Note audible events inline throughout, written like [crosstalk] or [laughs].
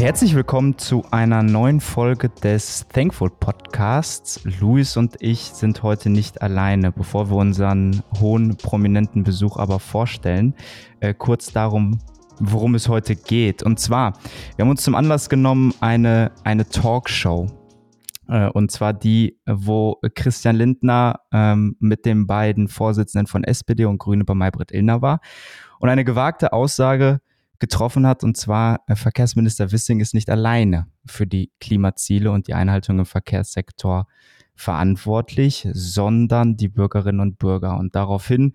Herzlich willkommen zu einer neuen Folge des Thankful Podcasts. Luis und ich sind heute nicht alleine. Bevor wir unseren hohen prominenten Besuch aber vorstellen, äh, kurz darum, worum es heute geht. Und zwar, wir haben uns zum Anlass genommen eine, eine Talkshow. Äh, und zwar die, wo Christian Lindner ähm, mit den beiden Vorsitzenden von SPD und Grüne bei Maybrit Illner war. Und eine gewagte Aussage getroffen hat. Und zwar, äh, Verkehrsminister Wissing ist nicht alleine für die Klimaziele und die Einhaltung im Verkehrssektor verantwortlich, sondern die Bürgerinnen und Bürger. Und daraufhin,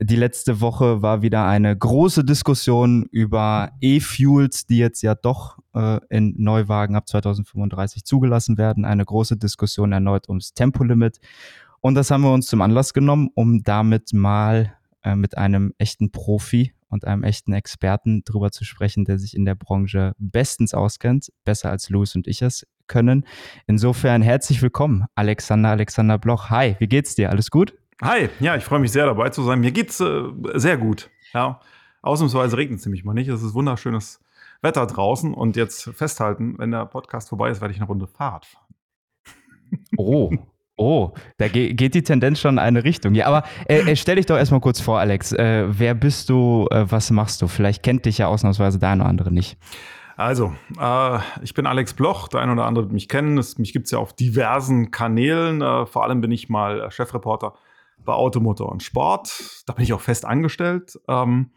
die letzte Woche war wieder eine große Diskussion über E-Fuels, die jetzt ja doch äh, in Neuwagen ab 2035 zugelassen werden. Eine große Diskussion erneut ums Tempolimit. Und das haben wir uns zum Anlass genommen, um damit mal äh, mit einem echten Profi und einem echten Experten drüber zu sprechen, der sich in der Branche bestens auskennt, besser als Louis und ich es können. Insofern herzlich willkommen, Alexander Alexander Bloch. Hi, wie geht's dir? Alles gut? Hi, ja, ich freue mich sehr dabei zu sein. Mir geht's äh, sehr gut. Ja, ausnahmsweise regnet es nämlich mal nicht. Es ist wunderschönes Wetter draußen und jetzt festhalten, wenn der Podcast vorbei ist, werde ich eine Runde Fahrrad fahren. Oh, [laughs] Oh, da ge geht die Tendenz schon in eine Richtung. Ja, aber äh, äh, stell dich doch erstmal kurz vor, Alex. Äh, wer bist du? Äh, was machst du? Vielleicht kennt dich ja ausnahmsweise der eine oder andere nicht. Also, äh, ich bin Alex Bloch, der eine oder andere wird mich kennen. Es, mich gibt es ja auf diversen Kanälen. Äh, vor allem bin ich mal Chefreporter bei Automotor und Sport. Da bin ich auch fest angestellt. Ähm,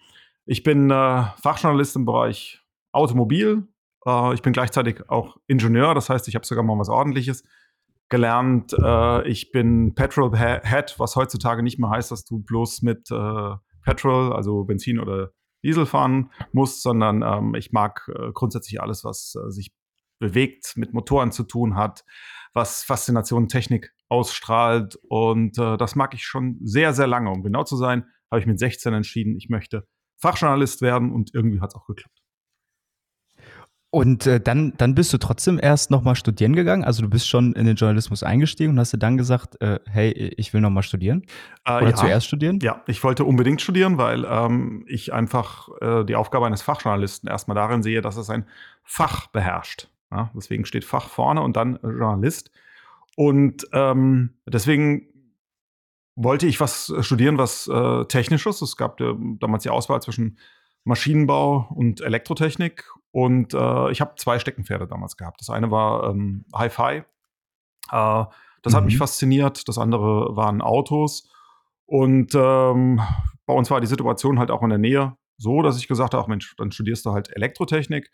ich bin Fachjournalist im Bereich Automobil. ich bin gleichzeitig auch Ingenieur, das heißt, ich habe sogar mal was Ordentliches gelernt, äh, ich bin Petrol Head, was heutzutage nicht mehr heißt, dass du bloß mit äh, Petrol, also Benzin oder Diesel fahren musst, sondern ähm, ich mag äh, grundsätzlich alles, was äh, sich bewegt, mit Motoren zu tun hat, was Faszination Technik ausstrahlt. Und äh, das mag ich schon sehr, sehr lange. Um genau zu sein, habe ich mit 16 entschieden, ich möchte Fachjournalist werden und irgendwie hat es auch geklappt. Und äh, dann, dann bist du trotzdem erst nochmal studieren gegangen. Also du bist schon in den Journalismus eingestiegen und hast dir dann gesagt, äh, hey, ich will nochmal studieren? Äh, Oder ja. zuerst studieren? Ja, ich wollte unbedingt studieren, weil ähm, ich einfach äh, die Aufgabe eines Fachjournalisten erstmal darin sehe, dass es ein Fach beherrscht. Ja, deswegen steht Fach vorne und dann Journalist. Und ähm, deswegen wollte ich was studieren, was äh, technisches. Es gab äh, damals die Auswahl zwischen Maschinenbau und Elektrotechnik. Und äh, ich habe zwei Steckenpferde damals gehabt. Das eine war ähm, Hi-Fi. Äh, das mhm. hat mich mhm. fasziniert. Das andere waren Autos. Und ähm, bei uns war die Situation halt auch in der Nähe so, dass ich gesagt habe, Mensch, dann studierst du halt Elektrotechnik,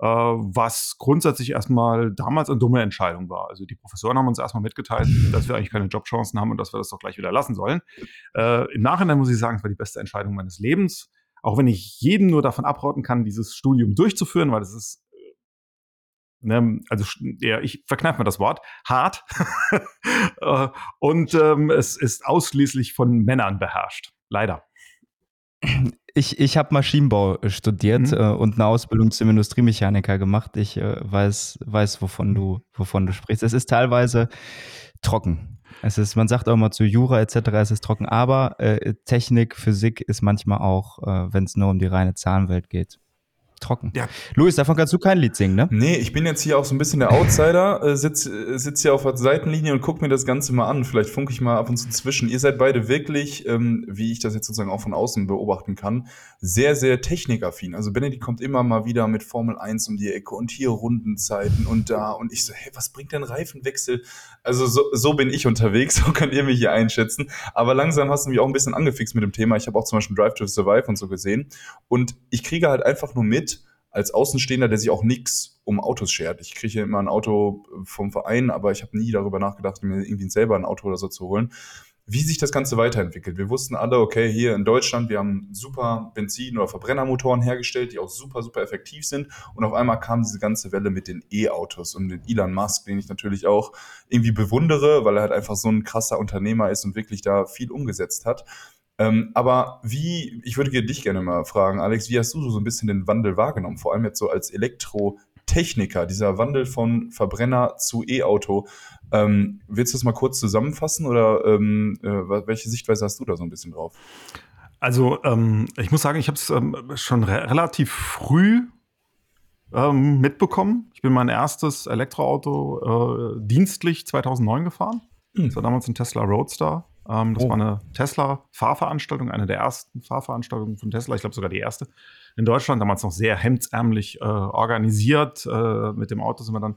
äh, was grundsätzlich erstmal damals eine dumme Entscheidung war. Also die Professoren haben uns erstmal mitgeteilt, dass wir eigentlich keine Jobchancen haben und dass wir das doch gleich wieder lassen sollen. Äh, Im Nachhinein muss ich sagen, es war die beste Entscheidung meines Lebens auch wenn ich jedem nur davon abraten kann, dieses Studium durchzuführen, weil es ist, äh, ne, also ja, ich verkneife mir das Wort, hart. [laughs] Und ähm, es ist ausschließlich von Männern beherrscht. Leider. Ich, ich habe Maschinenbau äh, studiert mhm. äh, und eine Ausbildung zum Industriemechaniker gemacht. Ich äh, weiß, weiß, wovon du, wovon du sprichst. Es ist teilweise trocken. Es ist, man sagt auch immer zu Jura etc., es ist trocken, aber äh, Technik, Physik ist manchmal auch, äh, wenn es nur um die reine Zahlenwelt geht, trocken. Ja. Luis, davon kannst du kein Lied singen, ne? Nee, ich bin jetzt hier auch so ein bisschen der Outsider, äh, sitz, äh, sitz hier auf der Seitenlinie und guck mir das Ganze mal an. Vielleicht funke ich mal ab und zu zwischen. Ihr seid beide wirklich, ähm, wie ich das jetzt sozusagen auch von außen beobachten kann, sehr, sehr technikaffin. Also Benedikt kommt immer mal wieder mit Formel 1 um die Ecke und hier Rundenzeiten und da. Und ich so, hey, was bringt denn Reifenwechsel? Also so, so bin ich unterwegs, [laughs] so könnt ihr mich hier einschätzen. Aber langsam hast du mich auch ein bisschen angefixt mit dem Thema. Ich habe auch zum Beispiel Drive to Survive und so gesehen. Und ich kriege halt einfach nur mit, als Außenstehender, der sich auch nichts um Autos schert. Ich kriege immer ein Auto vom Verein, aber ich habe nie darüber nachgedacht, mir irgendwie selber ein Auto oder so zu holen. Wie sich das Ganze weiterentwickelt. Wir wussten alle, okay, hier in Deutschland, wir haben super Benzin- oder Verbrennermotoren hergestellt, die auch super, super effektiv sind. Und auf einmal kam diese ganze Welle mit den E-Autos und den Elon Musk, den ich natürlich auch irgendwie bewundere, weil er halt einfach so ein krasser Unternehmer ist und wirklich da viel umgesetzt hat. Ähm, aber wie, ich würde dich gerne mal fragen, Alex, wie hast du so ein bisschen den Wandel wahrgenommen? Vor allem jetzt so als Elektrotechniker, dieser Wandel von Verbrenner zu E-Auto. Ähm, willst du das mal kurz zusammenfassen oder ähm, äh, welche Sichtweise hast du da so ein bisschen drauf? Also, ähm, ich muss sagen, ich habe es ähm, schon re relativ früh ähm, mitbekommen. Ich bin mein erstes Elektroauto äh, dienstlich 2009 gefahren. Mhm. Das war damals ein Tesla Roadster. Ähm, das oh. war eine Tesla-Fahrveranstaltung, eine der ersten Fahrveranstaltungen von Tesla, ich glaube sogar die erste in Deutschland, damals noch sehr hemdsärmlich äh, organisiert. Äh, mit dem Auto sind wir dann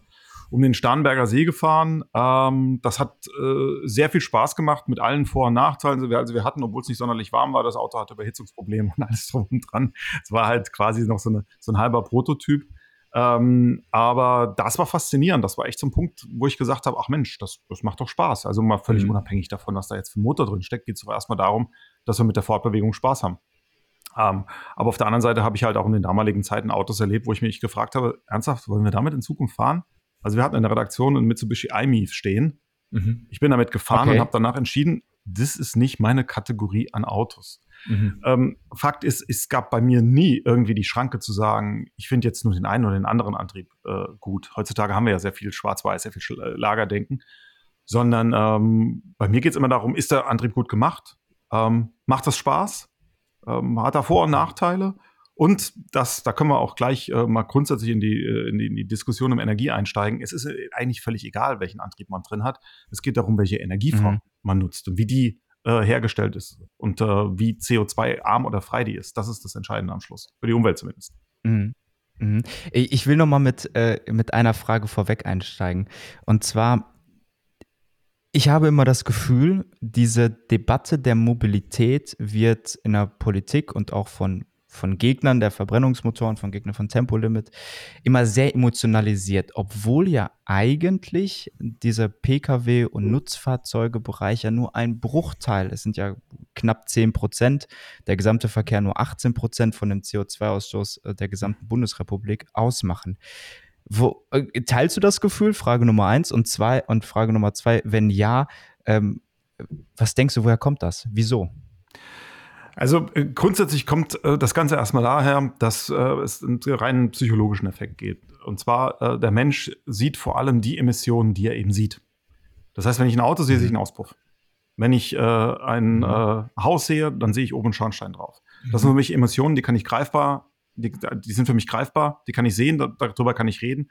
um den Starnberger See gefahren. Ähm, das hat äh, sehr viel Spaß gemacht mit allen Vor- und Nachteilen. Also wir hatten, obwohl es nicht sonderlich warm war, das Auto hatte Überhitzungsprobleme und [laughs] alles drum und dran. Es war halt quasi noch so, eine, so ein halber Prototyp. Ähm, aber das war faszinierend. Das war echt so ein Punkt, wo ich gesagt habe, ach Mensch, das, das macht doch Spaß. Also mal völlig mhm. unabhängig davon, was da jetzt für ein Motor drin steckt, geht es erstmal darum, dass wir mit der Fortbewegung Spaß haben. Ähm, aber auf der anderen Seite habe ich halt auch in den damaligen Zeiten Autos erlebt, wo ich mich gefragt habe, ernsthaft, wollen wir damit in Zukunft fahren? Also wir hatten in der Redaktion einen Mitsubishi iMIF stehen. Mhm. Ich bin damit gefahren okay. und habe danach entschieden, das ist nicht meine Kategorie an Autos. Mhm. Ähm, Fakt ist, es gab bei mir nie irgendwie die Schranke zu sagen, ich finde jetzt nur den einen oder den anderen Antrieb äh, gut. Heutzutage haben wir ja sehr viel Schwarz-Weiß, sehr viel äh, Lagerdenken. Sondern ähm, bei mir geht es immer darum, ist der Antrieb gut gemacht? Ähm, macht das Spaß? Ähm, hat er Vor- und Nachteile? Und das, da können wir auch gleich äh, mal grundsätzlich in die, äh, in, die, in die Diskussion um Energie einsteigen. Es ist äh, eigentlich völlig egal, welchen Antrieb man drin hat. Es geht darum, welche Energieform mhm. man nutzt und wie die äh, hergestellt ist und äh, wie CO2-arm oder frei die ist. Das ist das Entscheidende am Schluss. Für die Umwelt zumindest. Mhm. Mhm. Ich will noch mal mit, äh, mit einer Frage vorweg einsteigen. Und zwar, ich habe immer das Gefühl, diese Debatte der Mobilität wird in der Politik und auch von von Gegnern der Verbrennungsmotoren, von Gegnern von Tempolimit immer sehr emotionalisiert, obwohl ja eigentlich dieser Pkw- und Nutzfahrzeugebereich ja nur ein Bruchteil, es sind ja knapp 10 Prozent, der gesamte Verkehr nur 18 Prozent von dem CO2-Ausstoß äh, der gesamten Bundesrepublik ausmachen. Wo, äh, teilst du das Gefühl? Frage Nummer eins und zwei und Frage Nummer zwei, wenn ja, ähm, was denkst du, woher kommt das? Wieso? Also äh, grundsätzlich kommt äh, das Ganze erstmal daher, dass äh, es einen rein psychologischen Effekt geht. Und zwar, äh, der Mensch sieht vor allem die Emissionen, die er eben sieht. Das heißt, wenn ich ein Auto sehe, sehe ich einen Auspuff. Wenn ich äh, ein mhm. äh, Haus sehe, dann sehe ich oben einen Schornstein drauf. Das sind für mich Emissionen, die kann ich greifbar, die, die sind für mich greifbar, die kann ich sehen, darüber kann ich reden.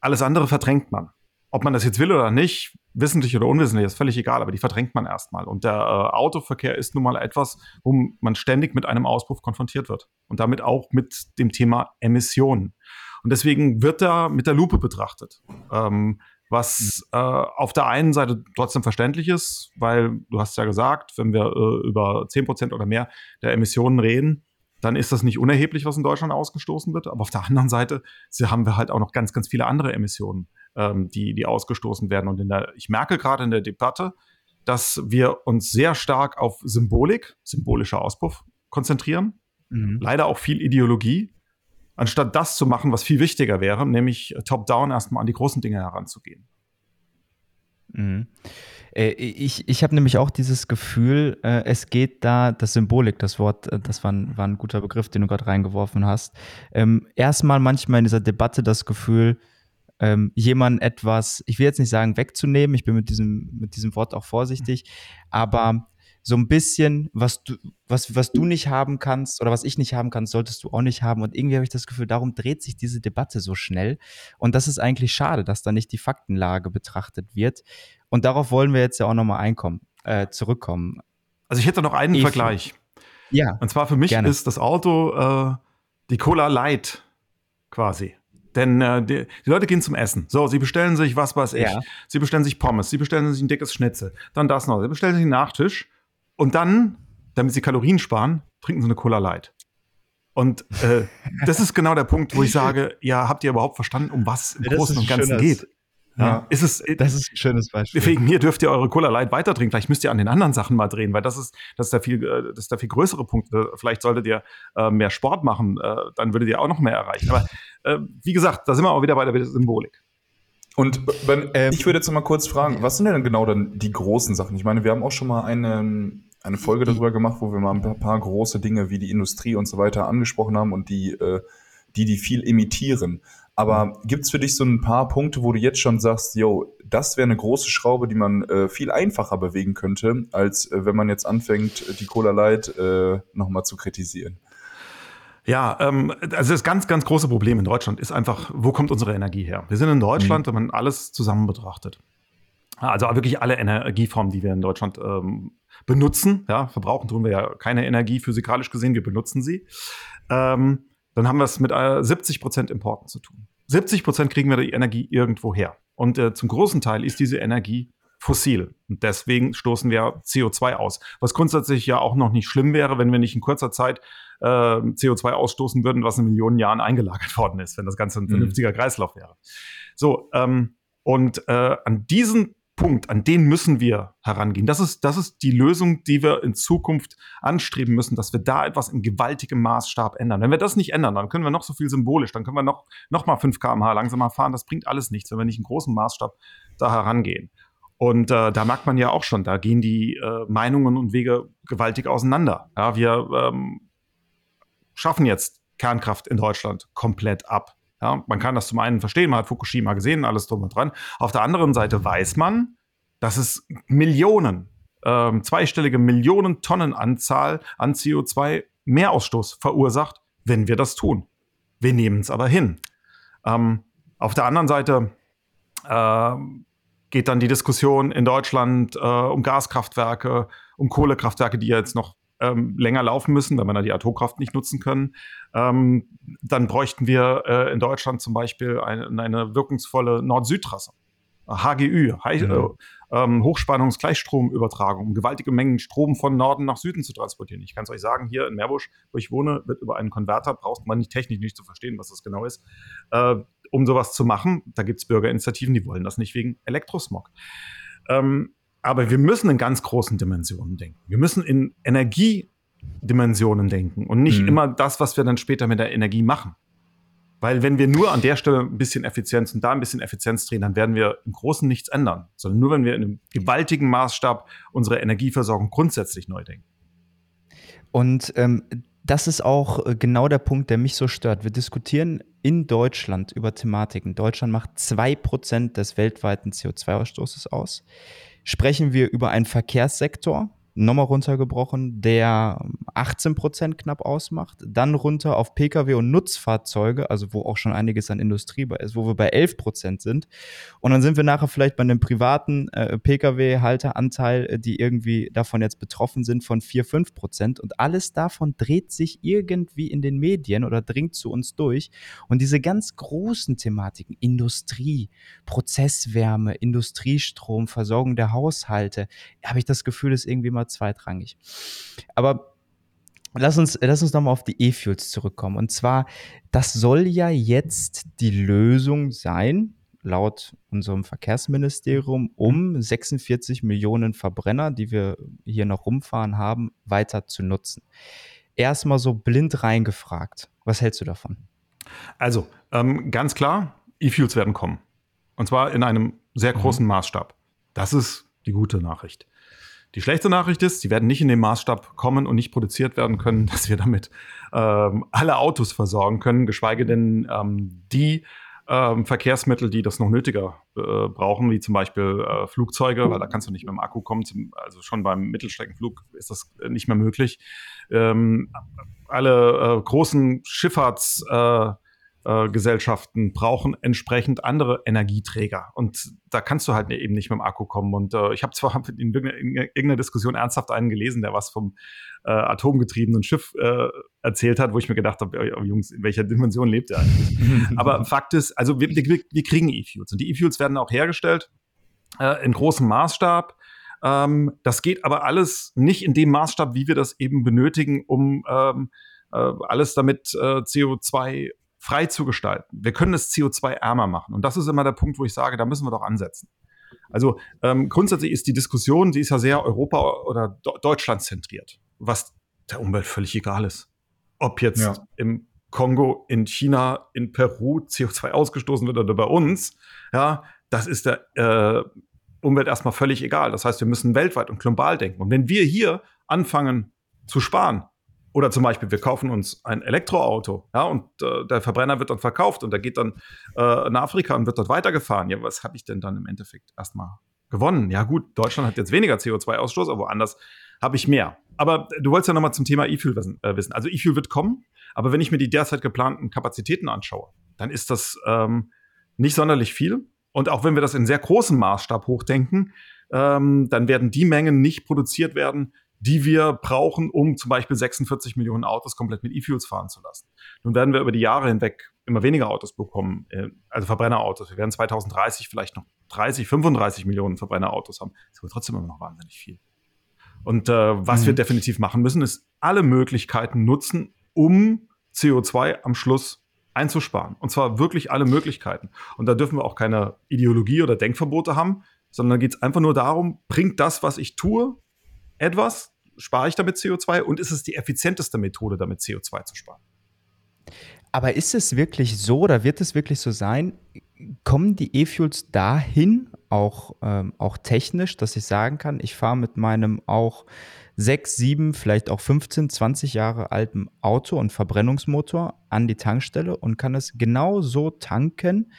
Alles andere verdrängt man. Ob man das jetzt will oder nicht, wissentlich oder unwissentlich, ist völlig egal, aber die verdrängt man erstmal. Und der äh, Autoverkehr ist nun mal etwas, wo man ständig mit einem Auspuff konfrontiert wird. Und damit auch mit dem Thema Emissionen. Und deswegen wird er mit der Lupe betrachtet. Ähm, was äh, auf der einen Seite trotzdem verständlich ist, weil du hast ja gesagt, wenn wir äh, über 10% oder mehr der Emissionen reden, dann ist das nicht unerheblich, was in Deutschland ausgestoßen wird. Aber auf der anderen Seite haben wir halt auch noch ganz, ganz viele andere Emissionen ähm, die, die ausgestoßen werden. Und in der, ich merke gerade in der Debatte, dass wir uns sehr stark auf Symbolik, symbolischer Auspuff, konzentrieren. Mhm. Leider auch viel Ideologie, anstatt das zu machen, was viel wichtiger wäre, nämlich top-down erstmal an die großen Dinge heranzugehen. Mhm. Äh, ich, ich habe nämlich auch dieses Gefühl, äh, es geht da, das Symbolik, das Wort, äh, das war ein, war ein guter Begriff, den du gerade reingeworfen hast. Ähm, erstmal manchmal in dieser Debatte das Gefühl, ähm, jemandem etwas, ich will jetzt nicht sagen wegzunehmen, ich bin mit diesem, mit diesem Wort auch vorsichtig, aber so ein bisschen, was du, was, was du nicht haben kannst oder was ich nicht haben kann, solltest du auch nicht haben. Und irgendwie habe ich das Gefühl, darum dreht sich diese Debatte so schnell. Und das ist eigentlich schade, dass da nicht die Faktenlage betrachtet wird. Und darauf wollen wir jetzt ja auch nochmal einkommen, äh, zurückkommen. Also ich hätte noch einen ich, Vergleich. Ja. Und zwar für mich gerne. ist das Auto äh, die Cola Light quasi. Denn äh, die, die, Leute gehen zum Essen. So, sie bestellen sich, was weiß ich. Ja. Sie bestellen sich Pommes, sie bestellen sich ein dickes Schnitzel, dann das noch. Sie bestellen sich einen Nachtisch und dann, damit sie Kalorien sparen, trinken sie eine Cola Light. Und äh, [laughs] das ist genau der Punkt, wo ich sage, ja, habt ihr überhaupt verstanden, um was im Großen und Ganzen geht? Ja. Ist es, äh, das ist ein schönes Beispiel. Wegen mir dürft ihr eure Cola Light weiter trinken. Vielleicht müsst ihr an den anderen Sachen mal drehen, weil das ist, das ist der viel, äh, das ist der viel größere Punkt. Äh, vielleicht solltet ihr äh, mehr Sport machen, äh, dann würdet ihr auch noch mehr erreichen. Aber äh, wie gesagt, da sind wir auch wieder bei der Symbolik. Und wenn, ähm, ich würde jetzt noch mal kurz fragen, was sind denn genau dann die großen Sachen? Ich meine, wir haben auch schon mal eine, eine Folge darüber gemacht, wo wir mal ein paar große Dinge wie die Industrie und so weiter angesprochen haben und die, die, die viel imitieren. Aber gibt es für dich so ein paar Punkte, wo du jetzt schon sagst, yo, das wäre eine große Schraube, die man äh, viel einfacher bewegen könnte, als äh, wenn man jetzt anfängt, die Cola Light äh, nochmal zu kritisieren? Ja, ähm, also das ganz, ganz große Problem in Deutschland ist einfach, wo kommt unsere Energie her? Wir sind in Deutschland, mhm. wenn man alles zusammen betrachtet. Also wirklich alle Energieformen, die wir in Deutschland ähm, benutzen. Ja, verbrauchen tun wir ja keine Energie physikalisch gesehen, wir benutzen sie. Ähm, dann haben wir es mit äh, 70 Prozent Importen zu tun. 70 Prozent kriegen wir die Energie irgendwo her. Und äh, zum großen Teil ist diese Energie fossil. Und deswegen stoßen wir CO2 aus. Was grundsätzlich ja auch noch nicht schlimm wäre, wenn wir nicht in kurzer Zeit äh, CO2 ausstoßen würden, was in Millionen Jahren eingelagert worden ist, wenn das Ganze ein mhm. vernünftiger mhm. Kreislauf wäre. So, ähm, und äh, an diesen Punkt, an den müssen wir herangehen. Das ist, das ist die Lösung, die wir in Zukunft anstreben müssen, dass wir da etwas in gewaltigem Maßstab ändern. Wenn wir das nicht ändern, dann können wir noch so viel symbolisch, dann können wir noch, noch mal 5 km/h langsamer fahren. Das bringt alles nichts, wenn wir nicht in großem Maßstab da herangehen. Und äh, da merkt man ja auch schon, da gehen die äh, Meinungen und Wege gewaltig auseinander. Ja, wir ähm, schaffen jetzt Kernkraft in Deutschland komplett ab. Ja, man kann das zum einen verstehen, man hat Fukushima gesehen, alles drum und dran. Auf der anderen Seite weiß man, dass es Millionen, ähm, zweistellige Millionen Tonnen Anzahl an CO2 Mehrausstoß verursacht, wenn wir das tun. Wir nehmen es aber hin. Ähm, auf der anderen Seite äh, geht dann die Diskussion in Deutschland äh, um Gaskraftwerke, um Kohlekraftwerke, die jetzt noch ähm, länger laufen müssen, wenn wir da die Atomkraft nicht nutzen können. Ähm, dann bräuchten wir äh, in Deutschland zum Beispiel eine, eine wirkungsvolle Nord-Süd-Trasse. HGÜ, mhm. äh, ähm, Hochspannungsgleichstromübertragung, um gewaltige Mengen Strom von Norden nach Süden zu transportieren. Ich kann es euch sagen, hier in Meerbusch, wo ich wohne, wird über einen Konverter, braucht man nicht technisch nicht zu verstehen, was das genau ist, äh, um sowas zu machen. Da gibt es Bürgerinitiativen, die wollen das nicht wegen Elektrosmog. Ähm, aber wir müssen in ganz großen Dimensionen denken. Wir müssen in Energiedimensionen denken und nicht mhm. immer das, was wir dann später mit der Energie machen. Weil wenn wir nur an der Stelle ein bisschen Effizienz und da ein bisschen Effizienz drehen, dann werden wir im Großen nichts ändern, sondern nur wenn wir in einem gewaltigen Maßstab unsere Energieversorgung grundsätzlich neu denken. Und ähm, das ist auch äh, genau der Punkt, der mich so stört. Wir diskutieren in Deutschland über Thematiken. Deutschland macht 2% des weltweiten CO2-Ausstoßes aus sprechen wir über einen Verkehrssektor, nochmal runtergebrochen, der 18 Prozent knapp ausmacht, dann runter auf Pkw und Nutzfahrzeuge, also wo auch schon einiges an Industrie bei ist, wo wir bei 11 Prozent sind. Und dann sind wir nachher vielleicht bei einem privaten äh, Pkw-Halteranteil, äh, die irgendwie davon jetzt betroffen sind, von 4, 5 Prozent. Und alles davon dreht sich irgendwie in den Medien oder dringt zu uns durch. Und diese ganz großen Thematiken, Industrie, Prozesswärme, Industriestrom, Versorgung der Haushalte, habe ich das Gefühl, ist irgendwie mal zweitrangig. Aber lass uns, lass uns nochmal auf die E-Fuels zurückkommen. Und zwar, das soll ja jetzt die Lösung sein, laut unserem Verkehrsministerium, um 46 Millionen Verbrenner, die wir hier noch rumfahren haben, weiter zu nutzen. Erstmal so blind reingefragt. Was hältst du davon? Also, ähm, ganz klar, E-Fuels werden kommen. Und zwar in einem sehr großen mhm. Maßstab. Das ist die gute Nachricht. Die schlechte Nachricht ist, sie werden nicht in dem Maßstab kommen und nicht produziert werden können, [laughs] dass wir damit ähm, alle Autos versorgen können, geschweige denn ähm, die ähm, Verkehrsmittel, die das noch nötiger äh, brauchen, wie zum Beispiel äh, Flugzeuge, weil da kannst du nicht mit dem Akku kommen. Zum, also schon beim Mittelstreckenflug ist das nicht mehr möglich. Ähm, alle äh, großen Schifffahrts äh, Gesellschaften brauchen entsprechend andere Energieträger. Und da kannst du halt eben nicht mit dem Akku kommen. Und äh, ich habe zwar [laughs] in irgendeiner Diskussion ernsthaft einen gelesen, der was vom äh, atomgetriebenen Schiff äh, erzählt hat, wo ich mir gedacht habe, oh, Jungs, in welcher Dimension lebt ihr eigentlich? [laughs] Aber Fakt ist, also wir, wir, wir kriegen E-Fuels. Und die E-Fuels werden auch hergestellt äh, in großem Maßstab. Ähm, das geht aber alles nicht in dem Maßstab, wie wir das eben benötigen, um ähm, äh, alles damit äh, CO2 frei zu gestalten. Wir können es CO2-ärmer machen. Und das ist immer der Punkt, wo ich sage, da müssen wir doch ansetzen. Also ähm, grundsätzlich ist die Diskussion, die ist ja sehr Europa- oder Do Deutschland zentriert, was der Umwelt völlig egal ist. Ob jetzt ja. im Kongo, in China, in Peru CO2 ausgestoßen wird oder bei uns, ja, das ist der äh, Umwelt erstmal völlig egal. Das heißt, wir müssen weltweit und global denken. Und wenn wir hier anfangen zu sparen, oder zum Beispiel, wir kaufen uns ein Elektroauto, ja, und äh, der Verbrenner wird dann verkauft und der geht dann äh, nach Afrika und wird dort weitergefahren. Ja, was habe ich denn dann im Endeffekt erstmal gewonnen? Ja, gut, Deutschland hat jetzt weniger CO2-Ausstoß, aber woanders habe ich mehr. Aber du wolltest ja nochmal zum Thema E-Fuel wissen, äh, wissen. Also E-Fuel wird kommen. Aber wenn ich mir die derzeit geplanten Kapazitäten anschaue, dann ist das ähm, nicht sonderlich viel. Und auch wenn wir das in sehr großem Maßstab hochdenken, ähm, dann werden die Mengen nicht produziert werden, die wir brauchen, um zum Beispiel 46 Millionen Autos komplett mit E-Fuels fahren zu lassen. Nun werden wir über die Jahre hinweg immer weniger Autos bekommen, äh, also Verbrennerautos. Wir werden 2030 vielleicht noch 30, 35 Millionen Verbrennerautos haben. Das ist aber trotzdem immer noch wahnsinnig viel. Und äh, was mhm. wir definitiv machen müssen, ist alle Möglichkeiten nutzen, um CO2 am Schluss einzusparen. Und zwar wirklich alle Möglichkeiten. Und da dürfen wir auch keine Ideologie oder Denkverbote haben, sondern da geht es einfach nur darum, bringt das, was ich tue, etwas, spare ich damit CO2 und ist es die effizienteste Methode, damit CO2 zu sparen? Aber ist es wirklich so oder wird es wirklich so sein? Kommen die E-Fuels dahin, auch, ähm, auch technisch, dass ich sagen kann, ich fahre mit meinem auch 6, 7, vielleicht auch 15, 20 Jahre alten Auto und Verbrennungsmotor an die Tankstelle und kann es genau so tanken,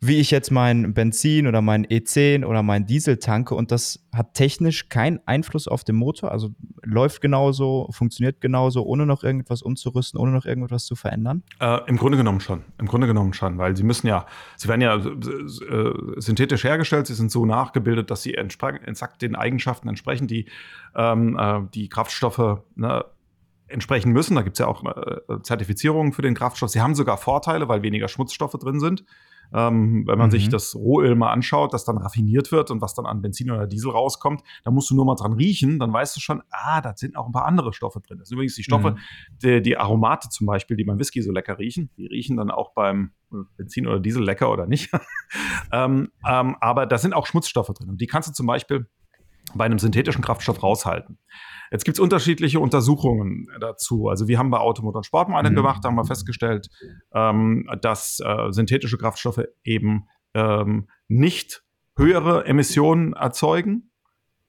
wie ich jetzt mein Benzin oder mein E10 oder mein Diesel tanke und das hat technisch keinen Einfluss auf den Motor, also läuft genauso, funktioniert genauso, ohne noch irgendetwas umzurüsten, ohne noch irgendetwas zu verändern? Äh, Im Grunde genommen schon, im Grunde genommen schon, weil sie müssen ja, sie werden ja äh, synthetisch hergestellt, sie sind so nachgebildet, dass sie exakt den Eigenschaften entsprechen, die ähm, äh, die Kraftstoffe ne, entsprechen müssen. Da gibt es ja auch äh, Zertifizierungen für den Kraftstoff. Sie haben sogar Vorteile, weil weniger Schmutzstoffe drin sind. Ähm, wenn man mhm. sich das Rohöl mal anschaut, das dann raffiniert wird und was dann an Benzin oder Diesel rauskommt, da musst du nur mal dran riechen, dann weißt du schon, ah, da sind auch ein paar andere Stoffe drin. Das sind übrigens die Stoffe, mhm. die, die, Aromate zum Beispiel, die beim Whisky so lecker riechen, die riechen dann auch beim Benzin oder Diesel lecker oder nicht. [laughs] ähm, ähm, aber da sind auch Schmutzstoffe drin und die kannst du zum Beispiel bei einem synthetischen Kraftstoff raushalten. Jetzt gibt es unterschiedliche Untersuchungen dazu. Also wir haben bei Automotor und Sport mal eine mhm. gemacht, haben wir festgestellt, ähm, dass äh, synthetische Kraftstoffe eben ähm, nicht höhere Emissionen erzeugen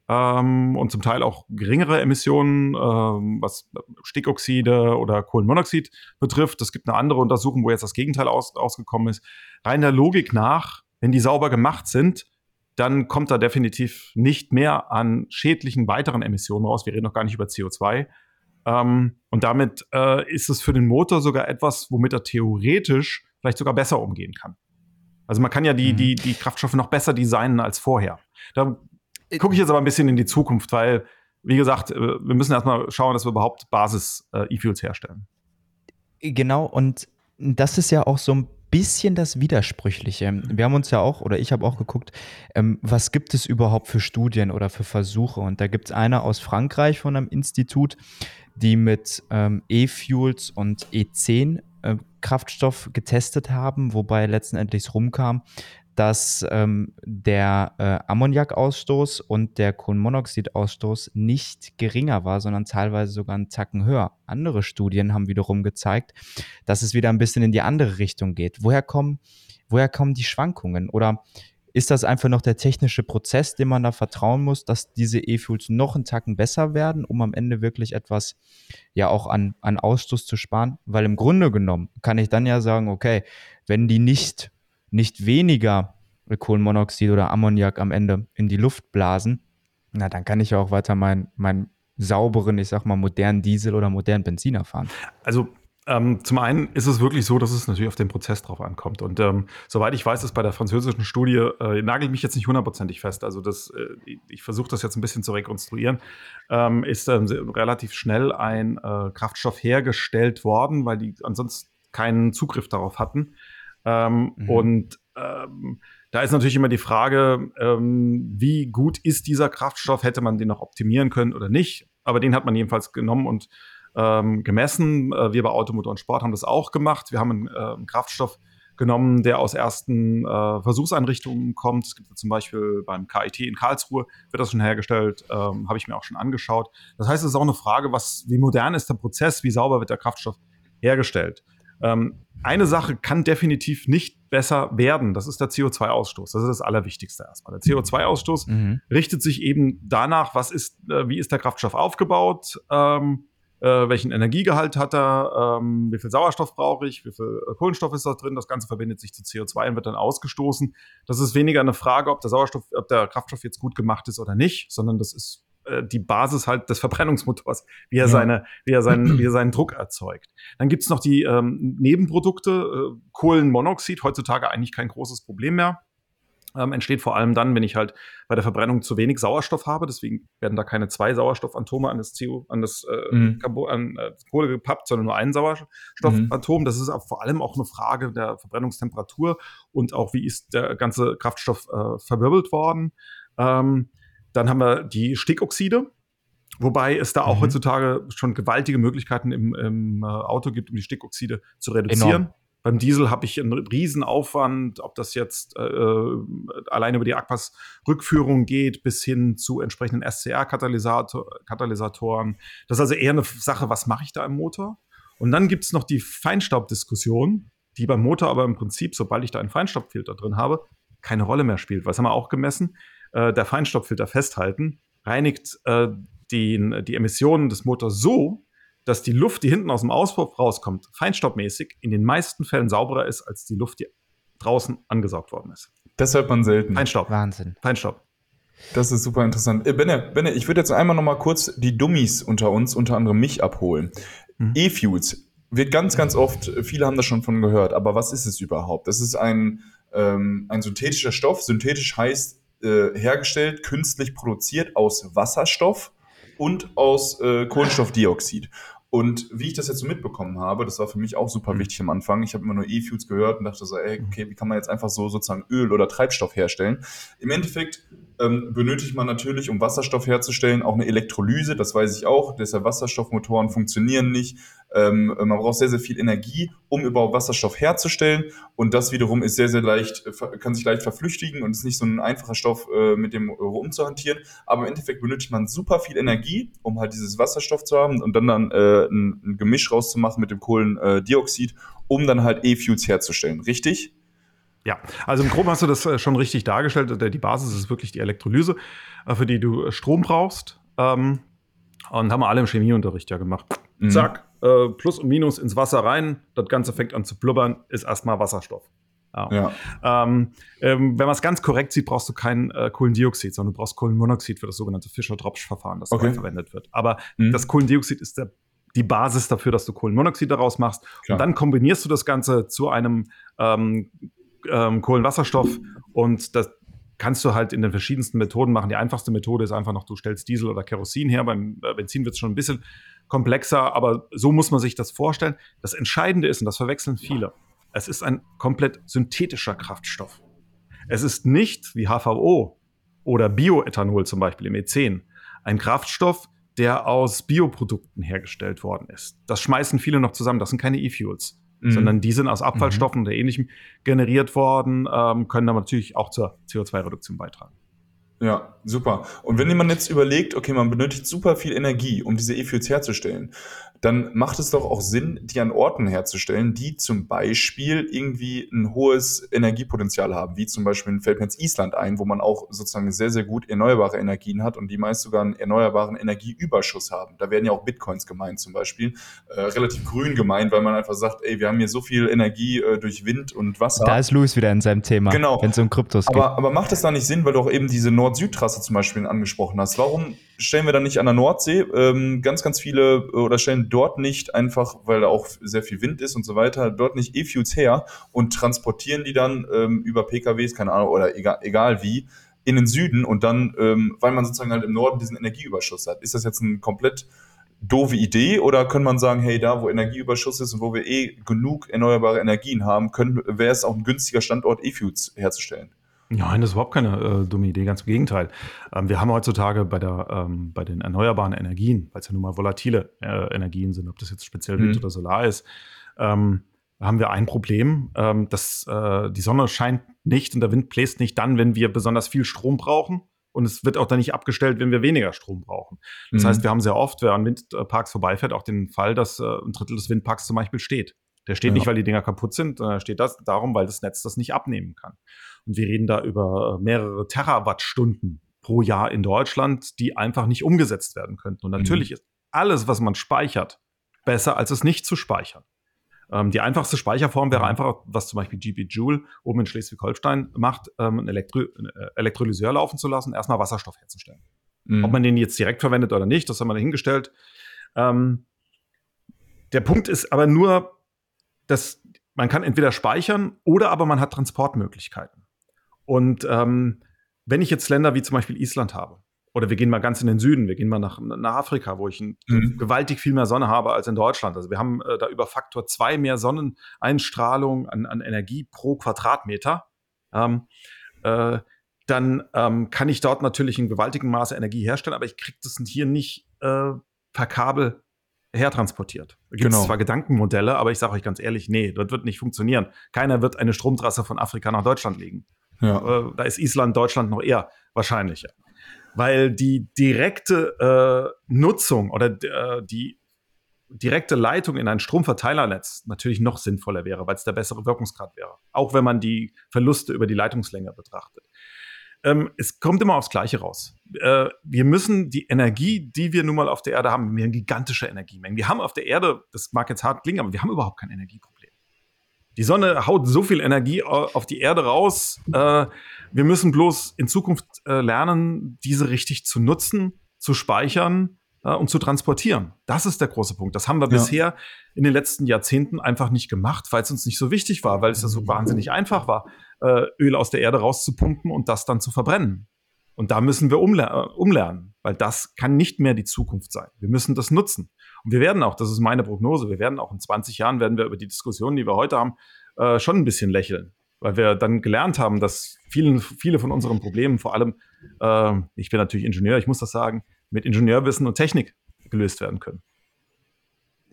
ähm, und zum Teil auch geringere Emissionen, ähm, was Stickoxide oder Kohlenmonoxid betrifft. Es gibt eine andere Untersuchung, wo jetzt das Gegenteil aus, ausgekommen ist. Rein der Logik nach, wenn die sauber gemacht sind, dann kommt da definitiv nicht mehr an schädlichen weiteren Emissionen raus. Wir reden noch gar nicht über CO2. Ähm, und damit äh, ist es für den Motor sogar etwas, womit er theoretisch vielleicht sogar besser umgehen kann. Also man kann ja die, mhm. die, die Kraftstoffe noch besser designen als vorher. Da äh, gucke ich jetzt aber ein bisschen in die Zukunft, weil, wie gesagt, äh, wir müssen erstmal schauen, dass wir überhaupt Basis-E-Fuels äh, herstellen. Genau, und das ist ja auch so ein bisschen das Widersprüchliche. Wir haben uns ja auch, oder ich habe auch geguckt, ähm, was gibt es überhaupt für Studien oder für Versuche? Und da gibt es eine aus Frankreich von einem Institut, die mit ähm, E-Fuels und E10 äh, Kraftstoff getestet haben, wobei letztendlich rumkam, dass ähm, der äh, Ammoniakausstoß und der Kohlenmonoxidausstoß nicht geringer war, sondern teilweise sogar einen Zacken höher. Andere Studien haben wiederum gezeigt, dass es wieder ein bisschen in die andere Richtung geht. Woher kommen, woher kommen die Schwankungen? Oder ist das einfach noch der technische Prozess, dem man da vertrauen muss, dass diese E-Fuels noch einen Tacken besser werden, um am Ende wirklich etwas ja auch an, an Ausstoß zu sparen? Weil im Grunde genommen kann ich dann ja sagen, okay, wenn die nicht nicht weniger Kohlenmonoxid oder Ammoniak am Ende in die Luft blasen, na, dann kann ich ja auch weiter meinen mein sauberen, ich sag mal, modernen Diesel oder modernen Benziner fahren. Also ähm, zum einen ist es wirklich so, dass es natürlich auf den Prozess drauf ankommt. Und ähm, soweit ich weiß, ist bei der französischen Studie, äh, nagel ich mich jetzt nicht hundertprozentig fest, also das, äh, ich versuche das jetzt ein bisschen zu rekonstruieren, ähm, ist ähm, relativ schnell ein äh, Kraftstoff hergestellt worden, weil die ansonsten keinen Zugriff darauf hatten. Ähm, mhm. Und ähm, da ist natürlich immer die Frage, ähm, wie gut ist dieser Kraftstoff? Hätte man den noch optimieren können oder nicht? Aber den hat man jedenfalls genommen und ähm, gemessen. Äh, wir bei Automotor und Sport haben das auch gemacht. Wir haben einen, äh, einen Kraftstoff genommen, der aus ersten äh, Versuchseinrichtungen kommt. Es gibt zum Beispiel beim KIT in Karlsruhe, wird das schon hergestellt, ähm, habe ich mir auch schon angeschaut. Das heißt, es ist auch eine Frage, was, wie modern ist der Prozess, wie sauber wird der Kraftstoff hergestellt. Ähm, eine Sache kann definitiv nicht besser werden. Das ist der CO2-Ausstoß. Das ist das Allerwichtigste erstmal. Der CO2-Ausstoß mhm. richtet sich eben danach, was ist, äh, wie ist der Kraftstoff aufgebaut, ähm, äh, welchen Energiegehalt hat er, ähm, wie viel Sauerstoff brauche ich, wie viel äh, Kohlenstoff ist da drin. Das Ganze verbindet sich zu CO2 und wird dann ausgestoßen. Das ist weniger eine Frage, ob der Sauerstoff, ob der Kraftstoff jetzt gut gemacht ist oder nicht, sondern das ist äh, die Basis halt des Verbrennungsmotors, wie er, ja. seine, wie er, seinen, [clears throat] wie er seinen Druck erzeugt. Dann gibt's noch die ähm, Nebenprodukte, äh, Kohlenmonoxid, heutzutage eigentlich kein großes Problem mehr ähm, entsteht vor allem dann, wenn ich halt bei der Verbrennung zu wenig Sauerstoff habe. Deswegen werden da keine zwei Sauerstoffatome an das CO, an das äh, mhm. an, äh, Kohle gepappt, sondern nur ein Sauerstoffatom. Mhm. Das ist vor allem auch eine Frage der Verbrennungstemperatur und auch, wie ist der ganze Kraftstoff äh, verwirbelt worden. Ähm, dann haben wir die Stickoxide. Wobei es da auch mhm. heutzutage schon gewaltige Möglichkeiten im, im äh, Auto gibt, um die Stickoxide zu reduzieren. Enorm. Beim Diesel habe ich einen Riesenaufwand, ob das jetzt äh, allein über die Aquas-Rückführung geht, bis hin zu entsprechenden SCR-Katalysatoren. Das ist also eher eine Sache, was mache ich da im Motor? Und dann gibt es noch die Feinstaubdiskussion, die beim Motor aber im Prinzip, sobald ich da einen Feinstaubfilter drin habe, keine Rolle mehr spielt. Was haben wir auch gemessen? Äh, der Feinstaubfilter festhalten reinigt äh, die, die Emissionen des Motors so, dass die Luft, die hinten aus dem Auspuff rauskommt, feinstaubmäßig in den meisten Fällen sauberer ist als die Luft, die draußen angesaugt worden ist. Das hört man selten. Feinstaub. Wahnsinn. Feinstaub. Das ist super interessant. Äh, Benne, Benne, ich würde jetzt einmal noch mal kurz die Dummies unter uns, unter anderem mich, abholen. Mhm. E-Fuels wird ganz, ganz oft, viele haben das schon von gehört, aber was ist es überhaupt? Das ist ein, ähm, ein synthetischer Stoff. Synthetisch heißt äh, hergestellt, künstlich produziert aus Wasserstoff und aus äh, Kohlenstoffdioxid. Und wie ich das jetzt so mitbekommen habe, das war für mich auch super mhm. wichtig am Anfang. Ich habe immer nur E-Fuels gehört und dachte so, ey, okay, wie kann man jetzt einfach so sozusagen Öl oder Treibstoff herstellen? Im Endeffekt ähm, benötigt man natürlich, um Wasserstoff herzustellen, auch eine Elektrolyse. Das weiß ich auch. Deshalb Wasserstoffmotoren funktionieren nicht. Ähm, man braucht sehr, sehr viel Energie, um überhaupt Wasserstoff herzustellen. Und das wiederum ist sehr, sehr leicht, äh, kann sich leicht verflüchtigen und ist nicht so ein einfacher Stoff, äh, mit dem rumzuhantieren. Aber im Endeffekt benötigt man super viel Energie, um halt dieses Wasserstoff zu haben und dann dann äh, ein, ein Gemisch rauszumachen mit dem Kohlendioxid, um dann halt E-Fuels herzustellen. Richtig? Ja, also im Groben hast du das äh, schon richtig dargestellt. Die Basis ist wirklich die Elektrolyse, äh, für die du Strom brauchst. Ähm, und haben wir alle im Chemieunterricht ja gemacht. Mhm. Zack, äh, Plus und Minus ins Wasser rein, das Ganze fängt an zu blubbern, ist erstmal Wasserstoff. Ja. ja. Ähm, ähm, wenn man es ganz korrekt sieht, brauchst du kein äh, Kohlendioxid, sondern du brauchst Kohlenmonoxid für das sogenannte Fischer-Tropsch-Verfahren, das okay. verwendet wird. Aber mhm. das Kohlendioxid ist der, die Basis dafür, dass du Kohlenmonoxid daraus machst. Klar. Und dann kombinierst du das Ganze zu einem ähm, ähm, Kohlenwasserstoff und das kannst du halt in den verschiedensten Methoden machen. Die einfachste Methode ist einfach noch, du stellst Diesel oder Kerosin her. Beim äh, Benzin wird es schon ein bisschen komplexer, aber so muss man sich das vorstellen. Das Entscheidende ist, und das verwechseln viele, es ist ein komplett synthetischer Kraftstoff. Es ist nicht wie HVO oder Bioethanol zum Beispiel im E10 ein Kraftstoff, der aus Bioprodukten hergestellt worden ist. Das schmeißen viele noch zusammen. Das sind keine E-Fuels mhm. sondern die sind aus Abfallstoffen mhm. oder ähnlichem generiert worden, ähm, können aber natürlich auch zur CO2-Reduktion beitragen. Ja, super. Und wenn jemand jetzt überlegt, okay, man benötigt super viel Energie, um diese E-Fuels herzustellen, dann macht es doch auch Sinn, die an Orten herzustellen, die zum Beispiel irgendwie ein hohes Energiepotenzial haben, wie zum Beispiel mir jetzt Island ein, wo man auch sozusagen sehr, sehr gut erneuerbare Energien hat und die meist sogar einen erneuerbaren Energieüberschuss haben. Da werden ja auch Bitcoins gemeint zum Beispiel, äh, relativ grün gemeint, weil man einfach sagt, ey, wir haben hier so viel Energie äh, durch Wind und Wasser. Da ist Louis wieder in seinem Thema, genau. wenn es um Kryptos geht. Aber, aber macht es da nicht Sinn, weil du auch eben diese Nord-Süd-Trasse zum Beispiel angesprochen hast? Warum stellen wir dann nicht an der Nordsee ähm, ganz, ganz viele oder stellen dort nicht einfach, weil da auch sehr viel Wind ist und so weiter, dort nicht E-Fuels her und transportieren die dann ähm, über PKWs, keine Ahnung, oder egal, egal wie, in den Süden und dann, ähm, weil man sozusagen halt im Norden diesen Energieüberschuss hat. Ist das jetzt eine komplett doofe Idee oder kann man sagen, hey, da wo Energieüberschuss ist und wo wir eh genug erneuerbare Energien haben, wäre es auch ein günstiger Standort, E-Fuels herzustellen? Nein, das ist überhaupt keine äh, dumme Idee, ganz im Gegenteil. Ähm, wir haben heutzutage bei, der, ähm, bei den erneuerbaren Energien, weil es ja nun mal volatile äh, Energien sind, ob das jetzt speziell Wind mhm. oder Solar ist, ähm, haben wir ein Problem, ähm, dass äh, die Sonne scheint nicht und der Wind bläst nicht dann, wenn wir besonders viel Strom brauchen. Und es wird auch dann nicht abgestellt, wenn wir weniger Strom brauchen. Das mhm. heißt, wir haben sehr oft, wer an Windparks vorbeifährt, auch den Fall, dass äh, ein Drittel des Windparks zum Beispiel steht. Der steht ja. nicht, weil die Dinger kaputt sind, sondern steht das darum, weil das Netz das nicht abnehmen kann. Und wir reden da über äh, mehrere Terawattstunden pro Jahr in Deutschland, die einfach nicht umgesetzt werden könnten. Und natürlich mhm. ist alles, was man speichert, besser, als es nicht zu speichern. Ähm, die einfachste Speicherform wäre einfach, was zum Beispiel GP Joule oben in Schleswig-Holstein macht, ähm, einen Elektro äh, Elektrolyseur laufen zu lassen, erstmal Wasserstoff herzustellen. Mhm. Ob man den jetzt direkt verwendet oder nicht, das haben wir dahingestellt. Ähm, der Punkt ist aber nur, dass man kann entweder speichern oder aber man hat Transportmöglichkeiten. Und ähm, wenn ich jetzt Länder wie zum Beispiel Island habe, oder wir gehen mal ganz in den Süden, wir gehen mal nach, nach Afrika, wo ich ein, mhm. gewaltig viel mehr Sonne habe als in Deutschland. Also wir haben äh, da über Faktor zwei mehr Sonneneinstrahlung an, an Energie pro Quadratmeter. Ähm, äh, dann ähm, kann ich dort natürlich in gewaltigem Maße Energie herstellen, aber ich kriege das hier nicht äh, per Kabel hertransportiert. Da gibt es genau. zwar Gedankenmodelle, aber ich sage euch ganz ehrlich, nee, das wird nicht funktionieren. Keiner wird eine Stromtrasse von Afrika nach Deutschland legen. Ja. Äh, da ist Island, Deutschland noch eher wahrscheinlicher. Weil die direkte äh, Nutzung oder äh, die direkte Leitung in ein Stromverteilernetz natürlich noch sinnvoller wäre, weil es der bessere Wirkungsgrad wäre. Auch wenn man die Verluste über die Leitungslänge betrachtet ähm, es kommt immer aufs Gleiche raus. Äh, wir müssen die Energie, die wir nun mal auf der Erde haben, wir haben gigantische Energiemengen. Wir haben auf der Erde, das mag jetzt hart klingen, aber wir haben überhaupt kein Energieproblem. Die Sonne haut so viel Energie auf die Erde raus. Äh, wir müssen bloß in Zukunft äh, lernen, diese richtig zu nutzen, zu speichern äh, und zu transportieren. Das ist der große Punkt. Das haben wir ja. bisher in den letzten Jahrzehnten einfach nicht gemacht, weil es uns nicht so wichtig war, weil es ja so wahnsinnig einfach war äh, Öl aus der Erde rauszupumpen und das dann zu verbrennen. Und da müssen wir umler äh, umlernen, weil das kann nicht mehr die Zukunft sein. Wir müssen das nutzen. Und wir werden auch, das ist meine Prognose, wir werden auch in 20 Jahren, werden wir über die Diskussionen, die wir heute haben, äh, schon ein bisschen lächeln. Weil wir dann gelernt haben, dass vielen, viele von unseren Problemen, vor allem, äh, ich bin natürlich Ingenieur, ich muss das sagen, mit Ingenieurwissen und Technik gelöst werden können.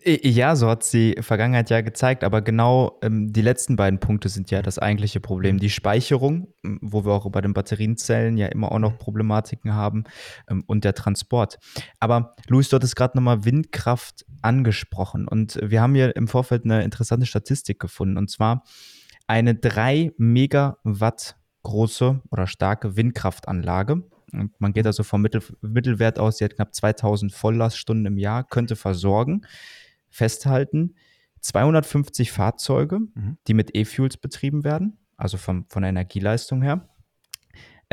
Ja, so hat es die Vergangenheit ja gezeigt, aber genau ähm, die letzten beiden Punkte sind ja das eigentliche Problem. Die Speicherung, wo wir auch bei den Batterienzellen ja immer auch noch Problematiken haben, ähm, und der Transport. Aber Luis, du hattest gerade nochmal Windkraft angesprochen und wir haben hier im Vorfeld eine interessante Statistik gefunden und zwar eine 3 Megawatt große oder starke Windkraftanlage. Man geht also vom Mittel, Mittelwert aus, die hat knapp 2000 Volllaststunden im Jahr, könnte versorgen festhalten, 250 Fahrzeuge, mhm. die mit E-Fuels betrieben werden, also vom, von der Energieleistung her.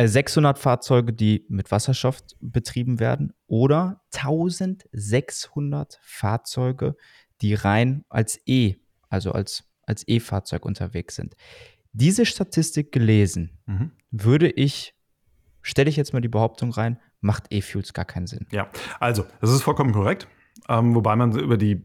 600 äh, Fahrzeuge, die mit Wasserstoff betrieben werden oder 1600 Fahrzeuge, die rein als E, also als, als E-Fahrzeug unterwegs sind. Diese Statistik gelesen, mhm. würde ich, stelle ich jetzt mal die Behauptung rein, macht E-Fuels gar keinen Sinn. Ja, also, das ist vollkommen korrekt. Ähm, wobei man über die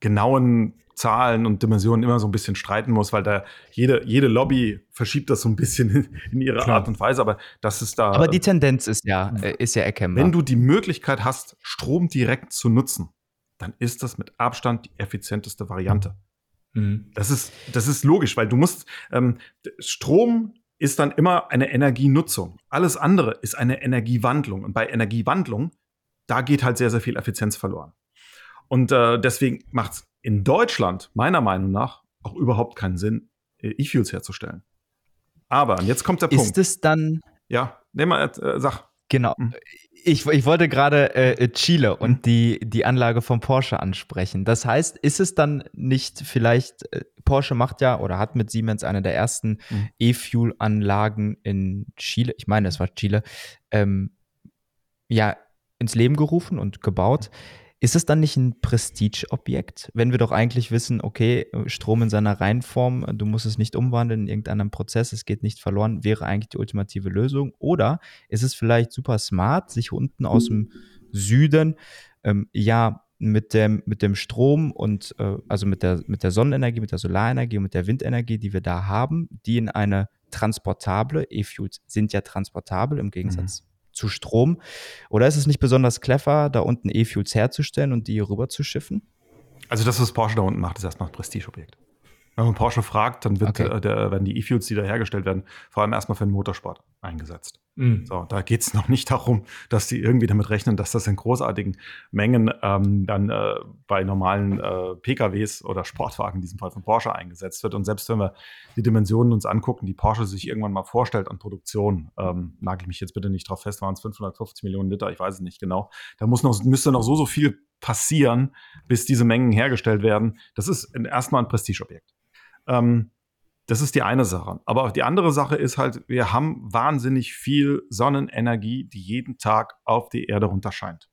genauen Zahlen und Dimensionen immer so ein bisschen streiten muss, weil da jede, jede Lobby verschiebt das so ein bisschen [laughs] in, ihre Klar. Art und Weise, aber das ist da. Aber die Tendenz ist ja, äh, ist ja erkennbar. Wenn du die Möglichkeit hast, Strom direkt zu nutzen, dann ist das mit Abstand die effizienteste Variante. Mhm. Das, ist, das ist logisch, weil du musst, ähm, Strom ist dann immer eine Energienutzung. Alles andere ist eine Energiewandlung. Und bei Energiewandlung, da geht halt sehr, sehr viel Effizienz verloren. Und äh, deswegen macht es in Deutschland meiner Meinung nach auch überhaupt keinen Sinn, äh, E-Fuels herzustellen. Aber, und jetzt kommt der Punkt. Ist es dann. Ja, nehmen wir, äh, sag. Genau. Mhm. Ich, ich wollte gerade äh, Chile und mhm. die, die Anlage von Porsche ansprechen. Das heißt, ist es dann nicht vielleicht, äh, Porsche macht ja oder hat mit Siemens eine der ersten mhm. E-Fuel-Anlagen in Chile, ich meine, es war Chile, ähm, ja, ins Leben gerufen und gebaut. Mhm ist es dann nicht ein Prestigeobjekt, wenn wir doch eigentlich wissen, okay, Strom in seiner Reihenform, du musst es nicht umwandeln in irgendeinem Prozess, es geht nicht verloren, wäre eigentlich die ultimative Lösung? Oder ist es vielleicht super smart, sich unten aus dem Süden ähm, ja mit dem, mit dem Strom und äh, also mit der, mit der Sonnenenergie, mit der Solarenergie und mit der Windenergie, die wir da haben, die in eine transportable, E-Fuels sind ja transportabel im Gegensatz mhm zu Strom? Oder ist es nicht besonders clever, da unten E-Fuels herzustellen und die hier rüber zu schiffen? Also das, was Porsche da unten macht, ist erstmal ein Prestigeobjekt. Wenn man Porsche fragt, dann wird, okay. äh, der, werden die E-Fuels, die da hergestellt werden, vor allem erstmal für den Motorsport eingesetzt. Mhm. So, da geht es noch nicht darum, dass die irgendwie damit rechnen, dass das in großartigen Mengen ähm, dann äh, bei normalen äh, PKWs oder Sportwagen, in diesem Fall von Porsche, eingesetzt wird. Und selbst wenn wir die Dimensionen uns angucken, die Porsche sich irgendwann mal vorstellt an Produktion, ähm, nagel ich mich jetzt bitte nicht drauf fest, waren es 550 Millionen Liter, ich weiß es nicht genau. Da muss noch, müsste noch so, so viel passieren, bis diese Mengen hergestellt werden. Das ist erstmal ein Prestigeobjekt. Ähm, Das ist die eine Sache. Aber die andere Sache ist halt, wir haben wahnsinnig viel Sonnenenergie, die jeden Tag auf die Erde runterscheint.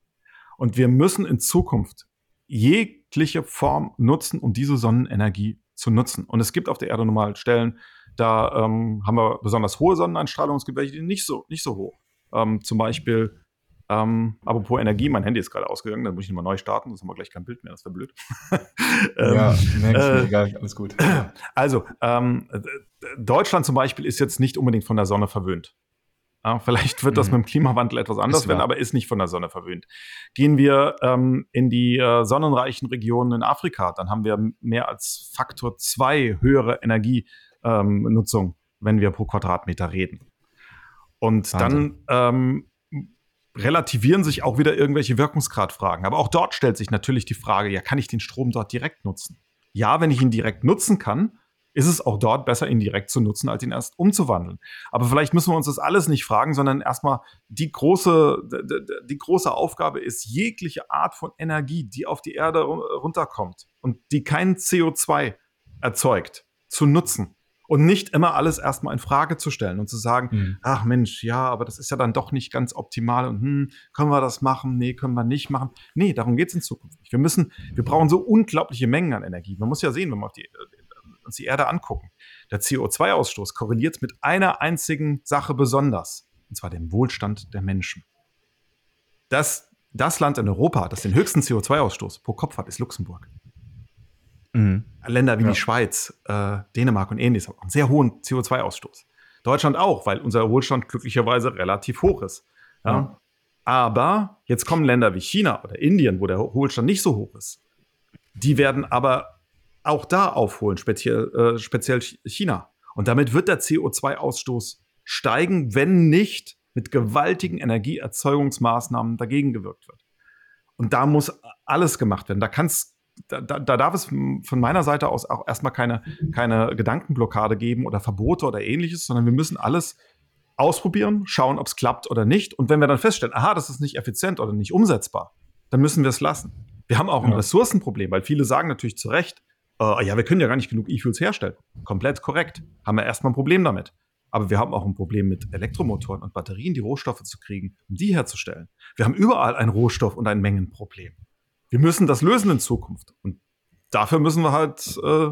Und wir müssen in Zukunft jegliche Form nutzen, um diese Sonnenenergie zu nutzen. Und es gibt auf der Erde nun mal Stellen, da ähm, haben wir besonders hohe Sonneneinstrahlung, es gibt welche, die nicht so, nicht so hoch. Ähm, zum Beispiel ähm, apropos Energie, mein Handy ist gerade ausgegangen, dann muss ich nochmal neu starten, sonst haben wir gleich kein Bild mehr, das wäre blöd. [laughs] ähm, ja, ich äh, egal, alles gut. [clears throat] Also, ähm, Deutschland zum Beispiel ist jetzt nicht unbedingt von der Sonne verwöhnt. Ja, vielleicht wird das mhm. mit dem Klimawandel etwas anders werden, aber ist nicht von der Sonne verwöhnt. Gehen wir ähm, in die äh, sonnenreichen Regionen in Afrika, dann haben wir mehr als Faktor zwei höhere Energienutzung, ähm, wenn wir pro Quadratmeter reden. Und Wahnsinn. dann ähm, relativieren sich auch wieder irgendwelche Wirkungsgradfragen. Aber auch dort stellt sich natürlich die Frage, ja, kann ich den Strom dort direkt nutzen? Ja, wenn ich ihn direkt nutzen kann, ist es auch dort besser, ihn direkt zu nutzen, als ihn erst umzuwandeln. Aber vielleicht müssen wir uns das alles nicht fragen, sondern erstmal die große, die große Aufgabe ist, jegliche Art von Energie, die auf die Erde runterkommt und die kein CO2 erzeugt, zu nutzen und nicht immer alles erstmal in Frage zu stellen und zu sagen, mhm. ach Mensch, ja, aber das ist ja dann doch nicht ganz optimal und hm, können wir das machen? Nee, können wir nicht machen. Nee, darum geht es in Zukunft nicht. Wir müssen, wir brauchen so unglaubliche Mengen an Energie. Man muss ja sehen, wenn wir die, uns die Erde angucken. Der CO2-Ausstoß korreliert mit einer einzigen Sache besonders, und zwar dem Wohlstand der Menschen. Das, das Land in Europa, das den höchsten CO2-Ausstoß pro Kopf hat, ist Luxemburg. Mhm. Länder wie ja. die Schweiz, äh, Dänemark und ähnliches haben einen sehr hohen CO2-Ausstoß. Deutschland auch, weil unser Wohlstand glücklicherweise relativ hoch ist. Ja? Ja. Aber jetzt kommen Länder wie China oder Indien, wo der Wohlstand nicht so hoch ist. Die werden aber auch da aufholen, speziell, äh, speziell China. Und damit wird der CO2-Ausstoß steigen, wenn nicht mit gewaltigen Energieerzeugungsmaßnahmen dagegen gewirkt wird. Und da muss alles gemacht werden. Da kann es da, da, da, darf es von meiner Seite aus auch erstmal keine, keine Gedankenblockade geben oder Verbote oder ähnliches, sondern wir müssen alles ausprobieren, schauen, ob es klappt oder nicht. Und wenn wir dann feststellen, aha, das ist nicht effizient oder nicht umsetzbar, dann müssen wir es lassen. Wir haben auch ein Ressourcenproblem, weil viele sagen natürlich zu Recht, äh, ja, wir können ja gar nicht genug E-Fuels herstellen. Komplett korrekt. Haben wir erstmal ein Problem damit. Aber wir haben auch ein Problem mit Elektromotoren und Batterien, die Rohstoffe zu kriegen, um die herzustellen. Wir haben überall ein Rohstoff- und ein Mengenproblem wir müssen das lösen in Zukunft. Und dafür müssen wir halt äh,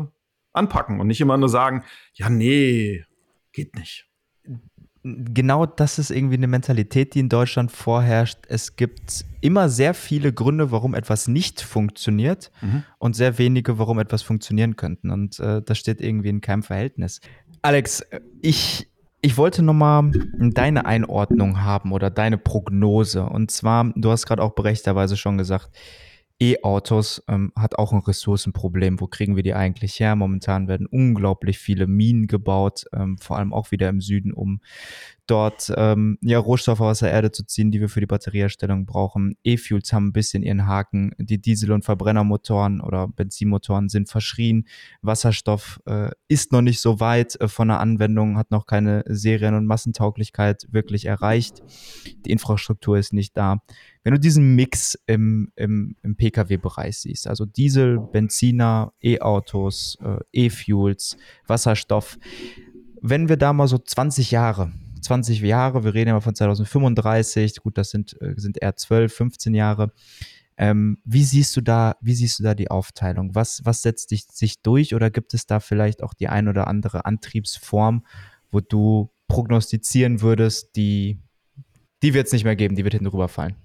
anpacken und nicht immer nur sagen, ja, nee, geht nicht. Genau das ist irgendwie eine Mentalität, die in Deutschland vorherrscht. Es gibt immer sehr viele Gründe, warum etwas nicht funktioniert mhm. und sehr wenige, warum etwas funktionieren könnten. Und äh, das steht irgendwie in keinem Verhältnis. Alex, ich, ich wollte nochmal deine Einordnung haben oder deine Prognose. Und zwar, du hast gerade auch berechtigterweise schon gesagt, E-Autos ähm, hat auch ein Ressourcenproblem. Wo kriegen wir die eigentlich her? Momentan werden unglaublich viele Minen gebaut, ähm, vor allem auch wieder im Süden, um dort ähm, ja, Rohstoffe aus der Erde zu ziehen, die wir für die Batterieherstellung brauchen. E-Fuels haben ein bisschen ihren Haken. Die Diesel- und Verbrennermotoren oder Benzinmotoren sind verschrien. Wasserstoff äh, ist noch nicht so weit äh, von der Anwendung, hat noch keine Serien- und Massentauglichkeit wirklich erreicht. Die Infrastruktur ist nicht da. Wenn du diesen Mix im, im, im Pkw-Bereich siehst, also Diesel, Benziner, E-Autos, äh, E-Fuels, Wasserstoff, wenn wir da mal so 20 Jahre 20 Jahre, wir reden ja mal von 2035, gut, das sind, äh, sind eher 12, 15 Jahre. Ähm, wie siehst du da, wie siehst du da die Aufteilung? Was, was setzt dich, sich durch oder gibt es da vielleicht auch die ein oder andere Antriebsform, wo du prognostizieren würdest, die, die wird es nicht mehr geben, die wird hinten rüberfallen?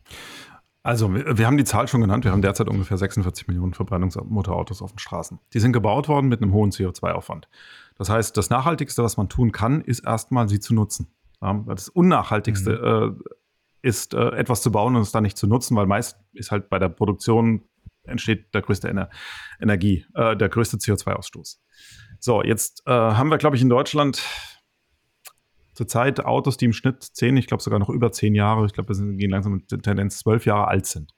Also, wir haben die Zahl schon genannt. Wir haben derzeit ungefähr 46 Millionen Verbrennungsmotorautos auf den Straßen. Die sind gebaut worden mit einem hohen CO2-Aufwand. Das heißt, das Nachhaltigste, was man tun kann, ist erstmal sie zu nutzen. Das Unnachhaltigste mhm. äh, ist, äh, etwas zu bauen und es dann nicht zu nutzen, weil meist ist halt bei der Produktion entsteht der größte Ener Energie, äh, der größte CO2-Ausstoß. So, jetzt äh, haben wir, glaube ich, in Deutschland zurzeit Autos, die im Schnitt zehn, ich glaube sogar noch über zehn Jahre, ich glaube, wir gehen langsam mit Tendenz zwölf Jahre alt sind.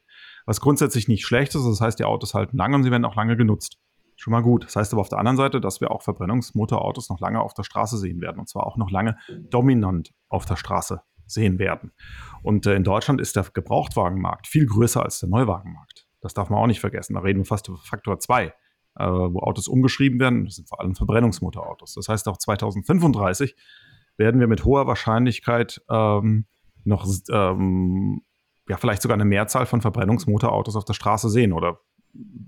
Was grundsätzlich nicht schlecht ist, das heißt, die Autos halten lange und sie werden auch lange genutzt. Schon mal gut. Das heißt aber auf der anderen Seite, dass wir auch Verbrennungsmotorautos noch lange auf der Straße sehen werden. Und zwar auch noch lange dominant auf der Straße sehen werden. Und äh, in Deutschland ist der Gebrauchtwagenmarkt viel größer als der Neuwagenmarkt. Das darf man auch nicht vergessen. Da reden wir fast über Faktor 2. äh, wo Autos umgeschrieben werden. Das sind vor allem Verbrennungsmotorautos. Das heißt, auch 2035 werden wir mit hoher Wahrscheinlichkeit ähm, noch ähm, ja, vielleicht sogar eine Mehrzahl von Verbrennungsmotorautos auf der Straße sehen oder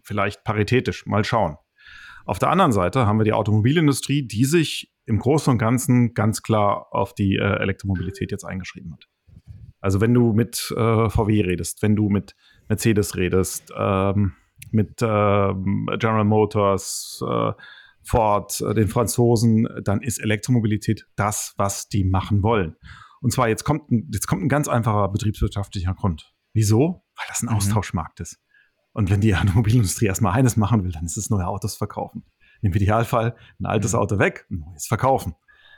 vielleicht paritätisch. Mal schauen. Auf der anderen Seite haben wir die Automobilindustrie, die sich im Großen und Ganzen ganz klar auf die äh, Elektromobilität jetzt eingeschrieben hat. Also wenn du mit äh, VW redest, wenn du mit Mercedes redest, ähm, mit äh, General Motors, äh, Ford, äh, den Franzosen, dann ist Elektromobilität das, was die machen wollen. Und zwar jetzt kommt, ein, jetzt kommt ein ganz einfacher betriebswirtschaftlicher Grund. Wieso? Weil das ein mhm. Austauschmarkt ist. Und wenn die Automobilindustrie erstmal eines machen will, dann ist es neue Autos verkaufen. Im Idealfall ein altes mhm. Auto weg, ein neues verkaufen.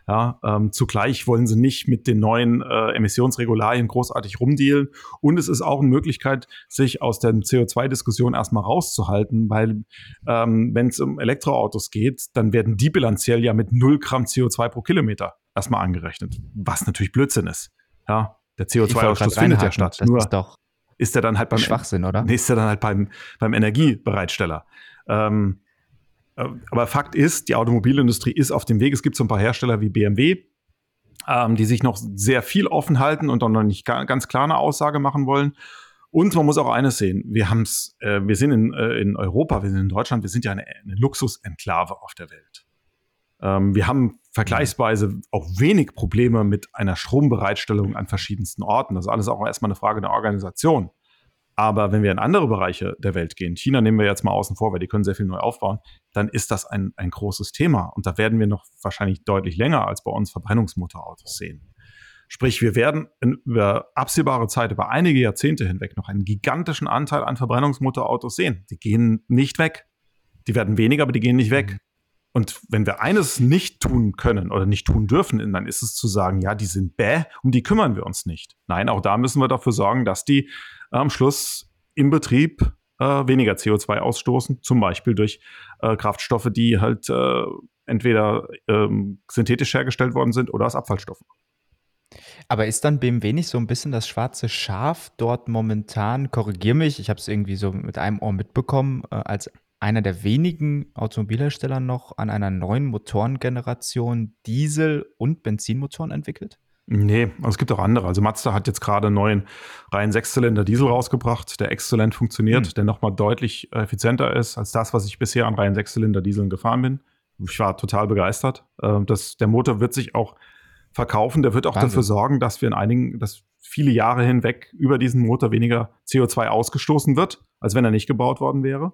Ja, ähm, zugleich wollen sie nicht mit den neuen äh, Emissionsregularien großartig rumdealen. Und es ist auch eine Möglichkeit, sich aus der CO2-Diskussion erstmal rauszuhalten, weil ähm, wenn es um Elektroautos geht, dann werden die bilanziell ja mit 0 Gramm CO2 pro Kilometer erstmal angerechnet. Was natürlich Blödsinn ist. Ja, der CO2-Ausstoß findet ja statt. Das Nur ist doch ist er dann halt beim Schwachsinn, oder? Nee, ist er dann halt beim, beim Energiebereitsteller. Ähm, äh, aber Fakt ist, die Automobilindustrie ist auf dem Weg. Es gibt so ein paar Hersteller wie BMW, ähm, die sich noch sehr viel offen halten und dann noch nicht ganz klar eine Aussage machen wollen. Und man muss auch eines sehen: Wir haben's, äh, wir sind in, äh, in Europa, wir sind in Deutschland, wir sind ja eine, eine Luxusenklave auf der Welt. Ähm, wir haben vergleichsweise auch wenig Probleme mit einer Strombereitstellung an verschiedensten Orten. Das ist alles auch erstmal eine Frage der Organisation. Aber wenn wir in andere Bereiche der Welt gehen, China nehmen wir jetzt mal außen vor, weil die können sehr viel neu aufbauen, dann ist das ein, ein großes Thema. Und da werden wir noch wahrscheinlich deutlich länger als bei uns Verbrennungsmotorautos sehen. Sprich, wir werden in, über absehbare Zeit, über einige Jahrzehnte hinweg noch einen gigantischen Anteil an Verbrennungsmotorautos sehen. Die gehen nicht weg. Die werden weniger, aber die gehen nicht weg. Und wenn wir eines nicht tun können oder nicht tun dürfen, dann ist es zu sagen, ja, die sind bäh, um die kümmern wir uns nicht. Nein, auch da müssen wir dafür sorgen, dass die am Schluss im Betrieb äh, weniger CO2 ausstoßen, zum Beispiel durch äh, Kraftstoffe, die halt äh, entweder ähm, synthetisch hergestellt worden sind oder aus Abfallstoffen. Aber ist dann BMW nicht so ein bisschen das schwarze Schaf dort momentan? Korrigier mich, ich habe es irgendwie so mit einem Ohr mitbekommen, äh, als einer der wenigen Automobilhersteller noch an einer neuen Motorengeneration Diesel- und Benzinmotoren entwickelt? Nee, also es gibt auch andere. Also Mazda hat jetzt gerade einen neuen rein Sechszylinder Diesel rausgebracht, der exzellent funktioniert, hm. der nochmal deutlich effizienter ist als das, was ich bisher an rein Sechszylinder Dieseln gefahren bin. Ich war total begeistert. Ähm, das, der Motor wird sich auch verkaufen. Der wird auch Wahnsinn. dafür sorgen, dass wir in einigen, dass viele Jahre hinweg über diesen Motor weniger CO2 ausgestoßen wird, als wenn er nicht gebaut worden wäre.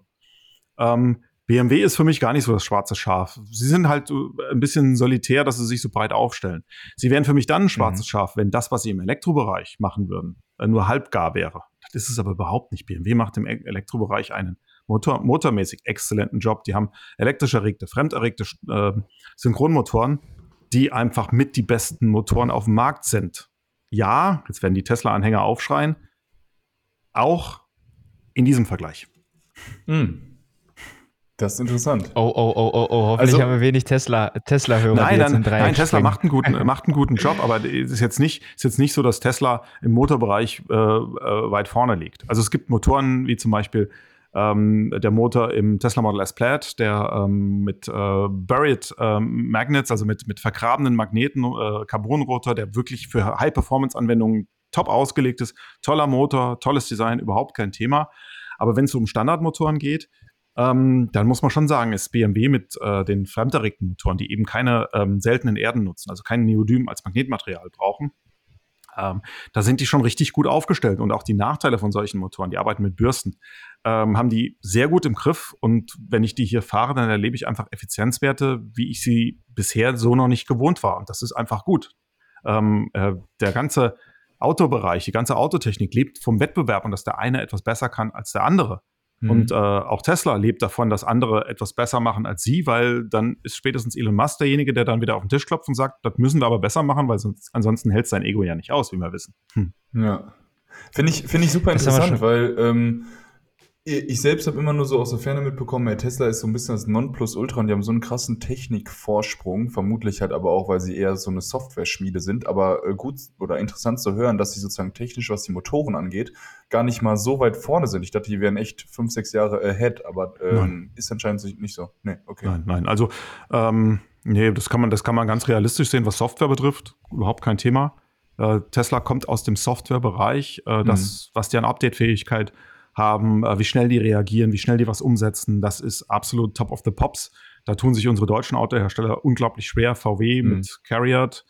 Ähm, BMW ist für mich gar nicht so das schwarze Schaf. Sie sind halt ein bisschen solitär, dass sie sich so breit aufstellen. Sie wären für mich dann ein schwarzes mhm. Schaf, wenn das, was sie im Elektrobereich machen würden, äh, nur halbgar wäre. Das ist es aber überhaupt nicht. BMW macht im e-, Elektrobereich einen Motor, motormäßig exzellenten Job. Die haben elektrisch erregte, fremderregte äh, Synchronmotoren, die einfach mit die besten Motoren auf dem Markt sind. Ja, jetzt werden die Tesla-Anhänger aufschreien, auch in diesem Vergleich. Mhm. Das ist interessant. Oh, oh, oh, oh, oh. Hoffentlich also, haben wir wenig Tesla, Tesla-Hörer. Nein, dann, nein Tesla macht einen, guten, [laughs] macht einen guten Job, aber es ist jetzt nicht, ist jetzt nicht so, dass Tesla im Motorbereich äh, äh, weit vorne liegt. Also es gibt Motoren wie zum Beispiel ähm, der Motor im Tesla Model S Plaid, der ähm, mit äh, Buried ähm, Magnets, also mit, mit vergrabenen Magneten, äh, Carbonrotor, der wirklich für High-Performance-Anwendungen top ausgelegt ist. Toller Motor, tolles Design, überhaupt kein Thema. Aber wenn es um Standardmotoren geht, ähm, dann muss man schon sagen, ist BMW mit äh, den fremderregten Motoren, die eben keine ähm, seltenen Erden nutzen, also kein Neodym als Magnetmaterial brauchen, ähm, da sind die schon richtig gut aufgestellt. Und auch die Nachteile von solchen Motoren, die arbeiten mit Bürsten, ähm, haben die sehr gut im Griff. Und wenn ich die hier fahre, dann erlebe ich einfach Effizienzwerte, wie ich sie bisher so noch nicht gewohnt war. Und das ist einfach gut. Ähm, äh, der ganze Autobereich, die ganze Autotechnik lebt vom Wettbewerb und dass der eine etwas besser kann als der andere. Mhm. Und äh, auch Tesla lebt davon, dass andere etwas besser machen als sie, weil dann ist spätestens Elon Musk derjenige, der dann wieder auf den Tisch klopft und sagt, das müssen wir aber besser machen, weil sonst, ansonsten hält sein Ego ja nicht aus, wie wir wissen. Hm. Ja. Finde ich, find ich super interessant, weil ähm, Ich selbst habe immer nur so aus der Ferne mitbekommen, Tesla ist so ein bisschen das Nonplusultra und die haben so einen krassen Technikvorsprung, vermutlich halt aber auch, weil sie eher so eine Software-Schmiede sind, aber äh, gut oder interessant zu hören, dass sie sozusagen technisch, was die Motoren angeht, gar nicht mal so weit vorne sind. Ich dachte, die wären echt fünf, sechs Jahre ahead, aber ähm, ist anscheinend nicht so. Nee, okay. Nein, nein, also ähm, nee, das kann man, das kann man ganz realistisch sehen, was Software betrifft, überhaupt kein Thema. Äh, Tesla kommt aus dem Softwarebereich, äh, das, mhm. was deren Update-Fähigkeit haben, äh, wie schnell die reagieren, wie schnell die was umsetzen. Das ist absolut top of the pops. Da tun sich unsere deutschen Autohersteller unglaublich schwer. VW mhm. mit Carriot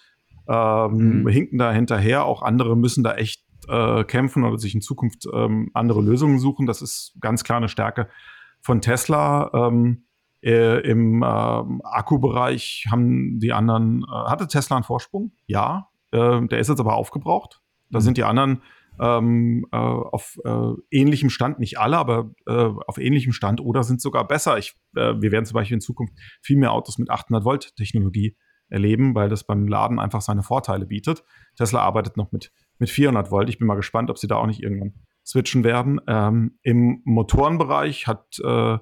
ähm, mhm. hinken da hinterher. Auch andere müssen da echt äh, kämpfen oder sich in Zukunft ähm, andere Lösungen suchen. Das ist ganz klar eine Stärke von Tesla. Ähm, äh, Im äh, Akkubereich haben die anderen, äh, hatte Tesla einen Vorsprung? Ja. Äh, der ist jetzt aber aufgebraucht. Da mhm. sind die anderen ähm, äh, auf äh, ähnlichem Stand, nicht alle, aber äh, auf ähnlichem Stand oder sind sogar besser. Ich, äh, wir werden zum Beispiel in Zukunft viel mehr Autos mit 800 Volt Technologie erleben, weil das beim Laden einfach seine Vorteile bietet. Tesla arbeitet noch mit, mit 400 Volt. Ich bin mal gespannt, ob sie da auch nicht irgendwann switchen werden. Ähm, Im Motorenbereich hat äh,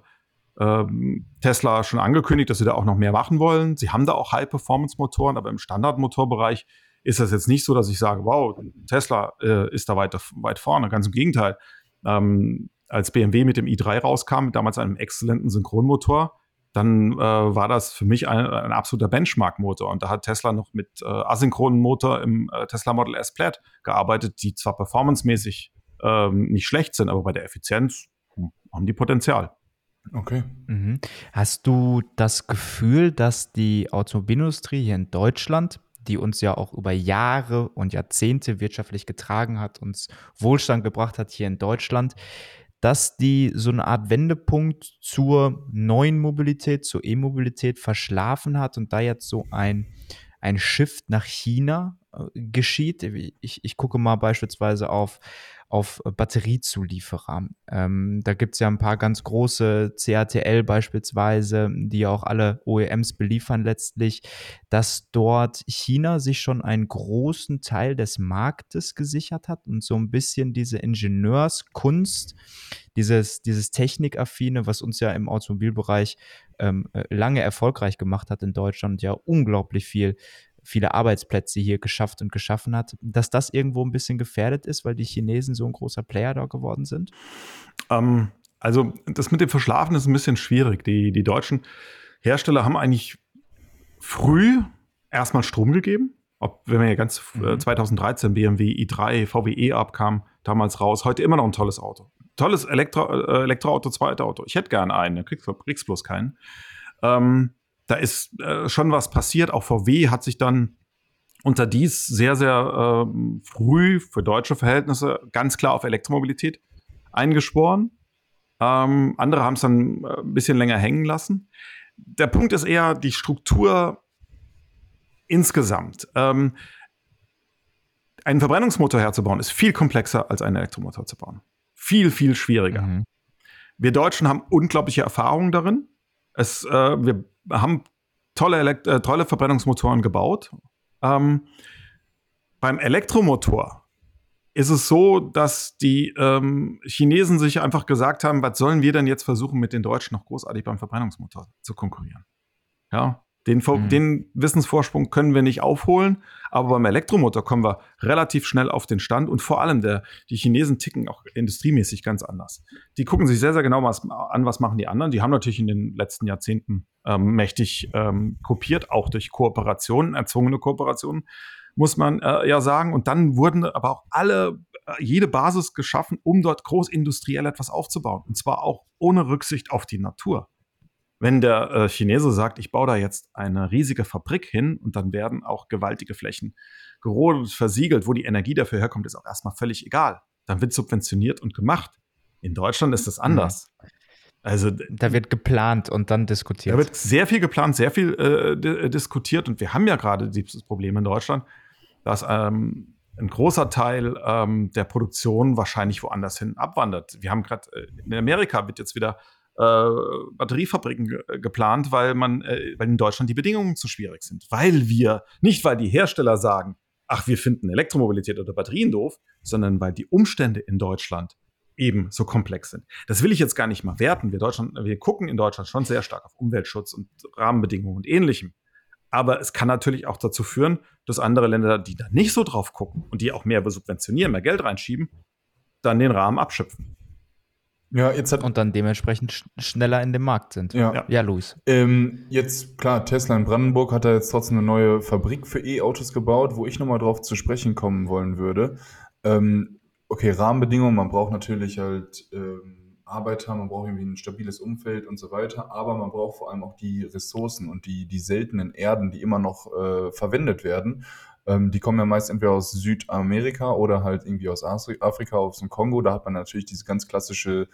ähm, Tesla schon angekündigt, dass sie da auch noch mehr machen wollen. Sie haben da auch High-Performance-Motoren, aber im Standardmotorbereich ist das jetzt nicht so, dass ich sage, wow, Tesla äh, ist da weit, weit vorne. Ganz im Gegenteil. Ähm, als BMW mit dem i3 rauskam, mit damals einem exzellenten Synchronmotor, dann äh, war das für mich ein, ein absoluter Benchmark-Motor. Und da hat Tesla noch mit äh, asynchronen Motor im äh, Tesla Model S Plaid gearbeitet, die zwar performancemäßig ähm, nicht schlecht sind, aber bei der Effizienz hm, haben die Potenzial. Okay. Mhm. Hast du das Gefühl, dass die Automobilindustrie hier in Deutschland die uns ja auch über Jahre und Jahrzehnte wirtschaftlich getragen hat, uns Wohlstand gebracht hat hier in Deutschland, dass die so eine Art Wendepunkt zur neuen Mobilität, zur E-Mobilität verschlafen hat und da jetzt so ein, ein Shift nach China äh, geschieht. Ich, ich gucke mal beispielsweise auf, auf Batteriezulieferer. Ähm, da gibt es ja ein paar ganz große, CATL beispielsweise, die ja auch alle OEMs beliefern letztlich, dass dort China sich schon einen großen Teil des Marktes gesichert hat und so ein bisschen diese Ingenieurskunst, dieses, dieses Technikaffine, was uns ja im Automobilbereich ähm, äh, lange erfolgreich gemacht hat in Deutschland, ja unglaublich viel viele Arbeitsplätze hier geschafft und geschaffen hat, dass das irgendwo ein bisschen gefährdet ist, weil die Chinesen so ein großer Player da geworden sind? Ähm, also das mit dem Verschlafen ist ein bisschen schwierig. Die, die deutschen Hersteller haben eigentlich früh erstmal Strom gegeben. Ob, wenn man ja ganz äh, mhm. 2013 BMW i3, VW e abkam, damals raus, heute immer noch ein tolles Auto. Tolles Elektro, äh, Elektroauto, zweites Auto. Ich hätte gerne einen, kriegst, kriegst bloß keinen. Ähm, da ist äh, schon was passiert. Auch VW hat sich dann unter dies sehr, sehr äh, früh für deutsche Verhältnisse ganz klar auf Elektromobilität eingeschworen. Ähm, andere haben es dann äh, ein bisschen länger hängen lassen. Der Punkt ist eher die Struktur insgesamt. Ähm, einen Verbrennungsmotor herzubauen ist viel komplexer als einen Elektromotor zu bauen. Viel, viel schwieriger. Mhm. Wir Deutschen haben unglaubliche Erfahrungen darin. Es, äh, wir haben tolle, Elekt äh, tolle Verbrennungsmotoren gebaut. Ähm, beim Elektromotor ist es so, dass die ähm, Chinesen sich einfach gesagt haben, was sollen wir denn jetzt versuchen, mit den Deutschen noch großartig beim Verbrennungsmotor zu konkurrieren? Ja, den, mhm. den, Wissensvorsprung können wir nicht aufholen, aber beim Elektromotor kommen wir relativ schnell auf den Stand und vor allem der, die Chinesen ticken auch industriemäßig ganz anders. Die gucken sich sehr, sehr genau was, an, was machen die anderen. Die haben natürlich in den letzten Jahrzehnten ähm, mächtig ähm, kopiert, auch durch Kooperationen, erzwungene Kooperationen, muss man äh, ja sagen. Und dann wurden aber auch alle, äh, jede Basis geschaffen, um dort großindustriell etwas aufzubauen. Und zwar auch ohne Rücksicht auf die Natur wenn der äh, Chinese sagt, ich baue da jetzt eine riesige Fabrik hin und dann werden auch gewaltige Flächen gerodet, versiegelt, wo die Energie dafür herkommt, ist auch erstmal völlig egal. Dann wird subventioniert und gemacht. In Deutschland ist das mhm. anders. Mhm. Also da wird geplant und dann diskutiert. Da wird sehr viel geplant, sehr viel äh, diskutiert und wir haben ja gerade dieses Problem in Deutschland, dass ähm, ein großer Teil ähm, der Produktion wahrscheinlich woanders hin abwandert. Wir haben gerade äh, in Amerika wird jetzt wieder äh, Batteriefabriken ge äh, geplant, weil man, äh, weil in Deutschland die Bedingungen zu schwierig sind. Weil wir, nicht weil die Hersteller sagen, ach, wir finden Elektromobilität oder Batterien doof, sondern weil die Umstände in Deutschland eben so komplex sind. Das will ich jetzt gar nicht mal werten. Wir, Deutschland, wir gucken in Deutschland schon sehr stark auf Umweltschutz und Rahmenbedingungen und ähnlichem. Aber es kann natürlich auch dazu führen, dass andere Länder, die da nicht so drauf gucken und die auch mehr subventionieren, mehr Geld reinschieben, dann den Rahmen abschöpfen. Ja, jetzt hat und dann dementsprechend sch schneller in dem Markt sind. Ja, ja Luis. Ähm, jetzt, klar, Tesla in Brandenburg hat da jetzt trotzdem eine neue Fabrik für E-Autos gebaut, wo ich nochmal drauf zu sprechen kommen wollen würde. Ähm, okay, Rahmenbedingungen, man braucht natürlich halt ähm, Arbeiter, man braucht irgendwie ein stabiles Umfeld und so weiter, aber man braucht vor allem auch die Ressourcen und die, die seltenen Erden, die immer noch äh, verwendet werden. Ähm, die kommen ja meist entweder aus Südamerika oder halt irgendwie aus Afrika, aus dem Kongo. Da hat man natürlich diese ganz klassische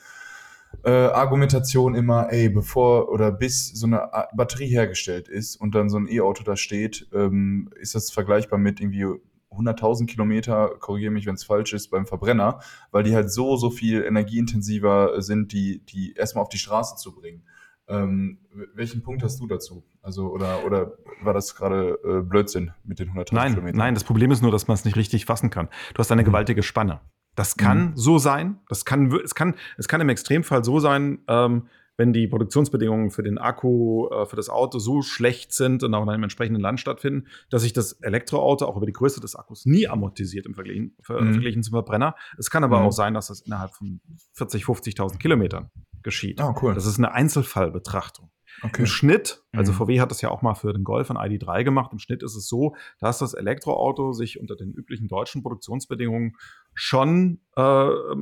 äh, Argumentation immer, ey, bevor oder bis so eine Batterie hergestellt ist und dann so ein E-Auto da steht, ähm, ist das vergleichbar mit irgendwie 100.000 Kilometer, korrigiere mich, wenn es falsch ist, beim Verbrenner, weil die halt so, so viel energieintensiver sind, die, die erstmal auf die Straße zu bringen. Ähm, welchen Punkt hast du dazu? Also, oder, oder war das gerade äh, Blödsinn mit den 100.000 nein, Kilometern? Nein, das Problem ist nur, dass man es nicht richtig fassen kann. Du hast eine mhm. gewaltige Spanne. Das kann mhm. so sein. Das kann, es kann, es kann im Extremfall so sein, ähm, wenn die Produktionsbedingungen für den Akku, äh, für das Auto so schlecht sind und auch in einem entsprechenden Land stattfinden, dass sich das Elektroauto auch über die Größe des Akkus nie amortisiert im Vergleich, mhm. Vergleich zum Verbrenner. Es kann aber mhm. auch sein, dass das innerhalb von 40, 50.000 Kilometern geschieht. Ah, cool. Das ist eine Einzelfallbetrachtung. Okay. Im Schnitt, also mhm. VW hat das ja auch mal für den Golf und ID3 gemacht, im Schnitt ist es so, dass das Elektroauto sich unter den üblichen deutschen Produktionsbedingungen schon äh, äh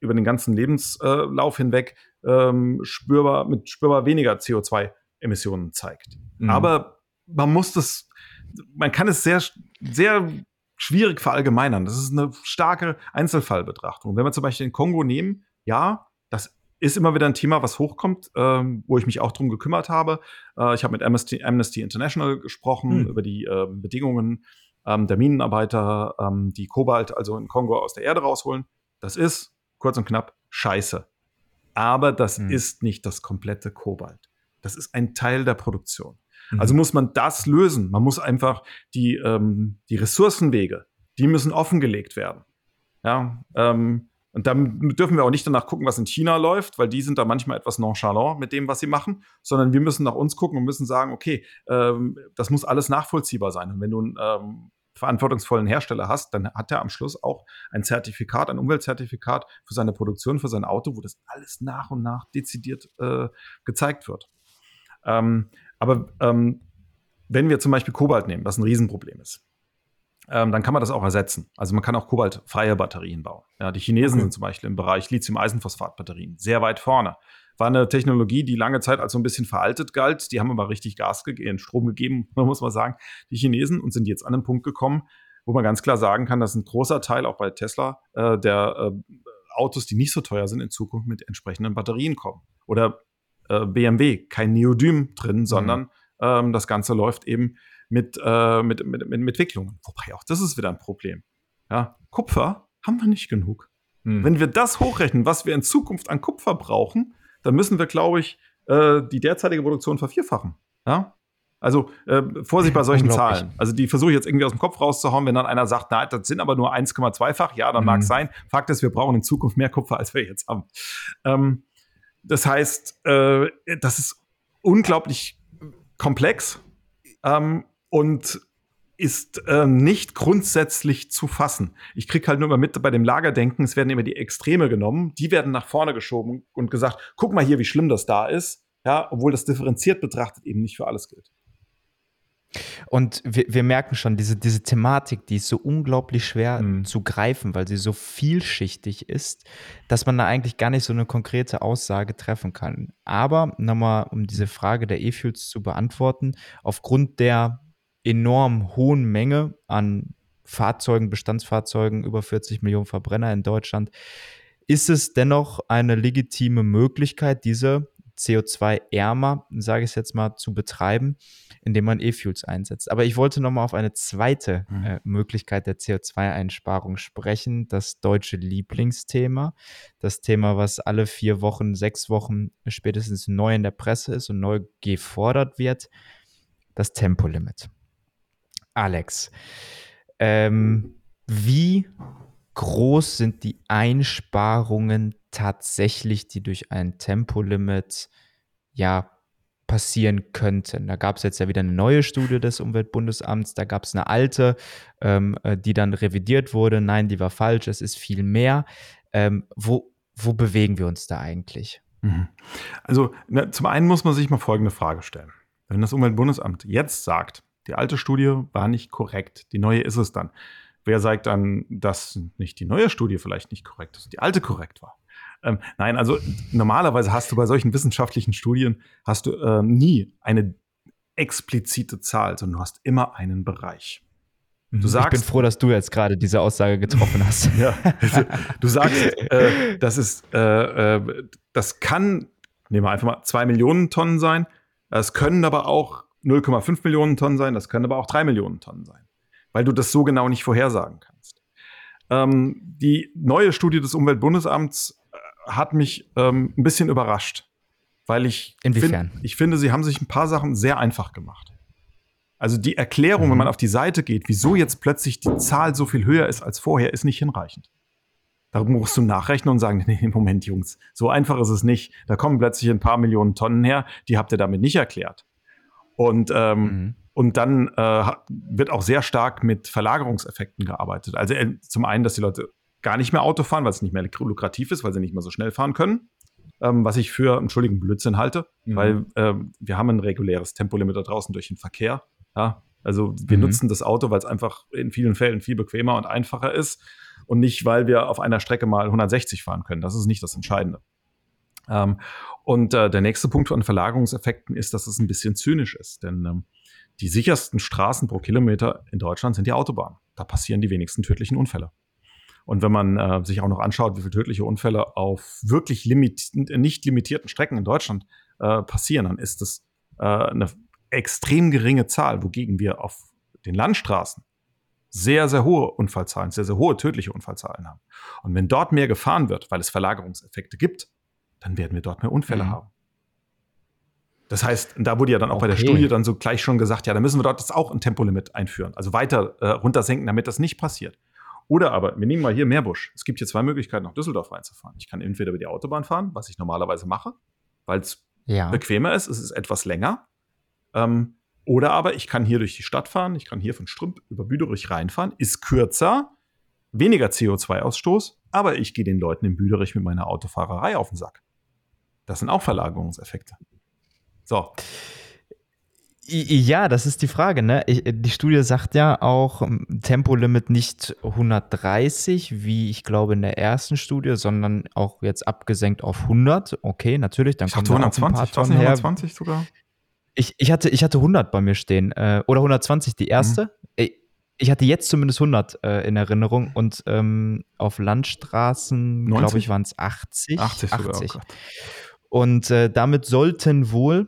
über den ganzen Lebenslauf hinweg ähm, spürbar, mit spürbar weniger CO2-Emissionen zeigt. Mhm. Aber man muss das, man kann es sehr, sehr schwierig verallgemeinern. Das ist eine starke Einzelfallbetrachtung. Wenn wir zum Beispiel den Kongo nehmen, ja, ist immer wieder ein Thema, was hochkommt, ähm, wo ich mich auch drum gekümmert habe. Äh, ich habe mit Amnesty, Amnesty, International gesprochen mhm. über die äh, Bedingungen ähm, der Minenarbeiter, ähm, die Kobalt also in Kongo aus der Erde rausholen. Das ist kurz und knapp scheiße. Aber das mhm. ist nicht das komplette Kobalt. Das ist ein Teil der Produktion. Mhm. Also muss man das lösen. Man muss einfach die, ähm, die Ressourcenwege, die müssen offengelegt werden. Ja, ähm, und dann dürfen wir auch nicht danach gucken, was in China läuft, weil die sind da manchmal etwas nonchalant mit dem, was sie machen, sondern wir müssen nach uns gucken und müssen sagen, okay, ähm, das muss alles nachvollziehbar sein. Und wenn du ein ähm, verantwortungsvollen Hersteller hast, dann hat er am Schluss auch ein Zertifikat, ein Umweltzertifikat für seine Produktion, für sein Auto, wo das alles nach und nach dezidiert äh, gezeigt wird. Ähm, aber ähm, wenn wir zum Beispiel Kobalt nehmen, was ein Riesenproblem ist, ähm, dann kann man das auch ersetzen. Also man kann auch kobaltfreie Batterien bauen. Ja, die Chinesen okay. sind zum Beispiel im Bereich Lithium-Eisenphosphat-Batterien sehr weit vorne. War eine Technologie, die lange Zeit als so ein bisschen veraltet galt. Die haben aber richtig Gas gegeben, Strom gegeben, [laughs] man muss mal sagen, die Chinesen und sind jetzt an den Punkt gekommen, wo man ganz klar sagen kann, dass ein großer Teil auch bei Tesla äh, der äh, Autos, die nicht so teuer sind, in Zukunft mit entsprechenden Batterien kommen. Oder äh, BMW, kein Neodym drin, mhm. sondern ähm, das Ganze läuft eben mit, äh, mit, mit, mit Entwicklungen. Wobei auch das ist wieder ein Problem. Ja, Kupfer haben wir nicht genug. Mhm. Wenn wir das hochrechnen, was wir in Zukunft an Kupfer brauchen, dann müssen wir, glaube ich, äh, die derzeitige Produktion vervierfachen. Ja? Also äh, Vorsicht bei solchen Zahlen. Also die versuche ich jetzt irgendwie aus dem Kopf rauszuhauen, wenn dann einer sagt, na, das sind aber nur 1,2-fach. Ja, dann mhm. mag es sein. Fakt ist, wir brauchen in Zukunft mehr Kupfer, als wir jetzt haben. Ähm, das heißt, äh, das ist unglaublich komplex ähm, und ist äh, nicht grundsätzlich zu fassen. Ich kriege halt nur immer mit bei dem Lagerdenken, es werden immer die Extreme genommen, die werden nach vorne geschoben und gesagt, guck mal hier, wie schlimm das da ist, ja, obwohl das differenziert betrachtet eben nicht für alles gilt. Und wir, wir merken schon, diese, diese Thematik, die ist so unglaublich schwer mhm. zu greifen, weil sie so vielschichtig ist, dass man da eigentlich gar nicht so eine konkrete Aussage treffen kann. Aber nochmal, um diese Frage der E-Fuels zu beantworten, aufgrund der enorm hohen Menge an Fahrzeugen, Bestandsfahrzeugen, über 40 Millionen Verbrenner in Deutschland, ist es dennoch eine legitime Möglichkeit, diese CO2-ärmer, sage ich es jetzt mal, zu betreiben, indem man E-Fuels einsetzt. Aber ich wollte nochmal auf eine zweite mhm. äh, Möglichkeit der CO2-Einsparung sprechen, das deutsche Lieblingsthema, das Thema, was alle vier Wochen, sechs Wochen spätestens neu in der Presse ist und neu gefordert wird, das Tempolimit. Alex, ähm, wie groß sind die Einsparungen tatsächlich, die durch ein Tempolimit ja passieren könnten. Da gab es jetzt ja wieder eine neue Studie des Umweltbundesamts, da gab es eine alte, ähm, äh, die dann revidiert wurde. Nein, die war falsch, es ist viel mehr. Ähm, wo, wo bewegen wir uns da eigentlich? Mhm. Also na, zum einen muss man sich mal folgende Frage stellen. Wenn das Umweltbundesamt jetzt sagt, die alte Studie war nicht korrekt, die neue ist es dann. Wer sagt dann, dass nicht die neue Studie vielleicht nicht korrekt ist, die alte korrekt war? Ähm, nein, also normalerweise hast du bei solchen wissenschaftlichen Studien hast du äh, nie eine explizite Zahl, sondern du hast immer einen Bereich. Du sagst, ich bin froh, dass du jetzt gerade diese Aussage getroffen hast. [laughs] ja, du sagst, äh, das ist, äh, äh, das kann, nehmen wir einfach mal zwei Millionen Tonnen sein. Es können aber auch 0,5 Millionen Tonnen sein. Das können aber auch drei Millionen Tonnen sein, weil du das so genau nicht vorhersagen kannst. Ähm, die neue Studie des Umweltbundesamts hat mich ähm, ein bisschen überrascht, weil ich, Inwiefern? Find, ich finde, sie haben sich ein paar Sachen sehr einfach gemacht. Also die Erklärung, mhm. wenn man auf die Seite geht, wieso jetzt plötzlich die Zahl so viel höher ist als vorher, ist nicht hinreichend. Da musst du nachrechnen und sagen, [laughs] nee, Moment, Jungs, so einfach ist es nicht. Da kommen plötzlich ein paar Millionen Tonnen her, die habt ihr damit nicht erklärt. Und, ähm, mhm. und dann äh, wird auch sehr stark mit Verlagerungseffekten gearbeitet. Also äh, zum einen, dass die Leute gar nicht mehr Auto fahren, weil es nicht mehr lukrativ ist, weil sie nicht mehr so schnell fahren können. Ähm, was ich für, Entschuldigung, Blödsinn halte, mhm. weil äh, wir haben ein reguläres Tempolimit da draußen durch den Verkehr. Ja? Also wir mhm. nutzen das Auto, weil es einfach in vielen Fällen viel bequemer und einfacher ist und nicht, weil wir auf einer Strecke mal 160 fahren können. Das ist nicht das Entscheidende. Ähm, und äh, der nächste Punkt von Verlagerungseffekten ist, dass es ein bisschen zynisch ist, denn ähm, die sichersten Straßen pro Kilometer in Deutschland sind die Autobahnen. Da passieren die wenigsten tödlichen Unfälle. Und wenn man äh, sich auch noch anschaut, wie viele tödliche Unfälle auf wirklich limit nicht limitierten Strecken in Deutschland äh, passieren, dann ist das äh, eine extrem geringe Zahl, wogegen wir auf den Landstraßen sehr, sehr hohe Unfallzahlen, sehr, sehr hohe tödliche Unfallzahlen haben. Und wenn dort mehr gefahren wird, weil es Verlagerungseffekte gibt, dann werden wir dort mehr Unfälle mhm. haben. Das heißt, da wurde ja dann auch okay. bei der Studie dann so gleich schon gesagt, ja, da müssen wir dort jetzt auch ein Tempolimit einführen, also weiter äh, runtersenken, damit das nicht passiert. Oder aber, wir nehmen mal hier Meerbusch. Es gibt hier zwei Möglichkeiten, nach Düsseldorf reinzufahren. Ich kann entweder über die Autobahn fahren, was ich normalerweise mache, weil es ja. bequemer ist, es ist etwas länger. Ähm, oder aber ich kann hier durch die Stadt fahren, ich kann hier von Strümp über Büderich reinfahren, ist kürzer, weniger CO2-Ausstoß, aber ich gehe den Leuten in Büderich mit meiner Autofahrerei auf den Sack. Das sind auch Verlagerungseffekte. So. Ja, das ist die Frage. Ne? die Studie sagt ja auch Tempolimit nicht 130, wie ich glaube in der ersten Studie, sondern auch jetzt abgesenkt auf 100. Okay, natürlich, dann kommt 120, ein paar Tonnen 120 her. sogar. Ich, ich, hatte, ich hatte 100 bei mir stehen äh, oder 120 die erste. Mhm. Ich hatte jetzt zumindest 100 äh, in Erinnerung und ähm, auf Landstraßen, glaube ich, waren es 80. 80, 80. Sogar, oh und äh, damit sollten wohl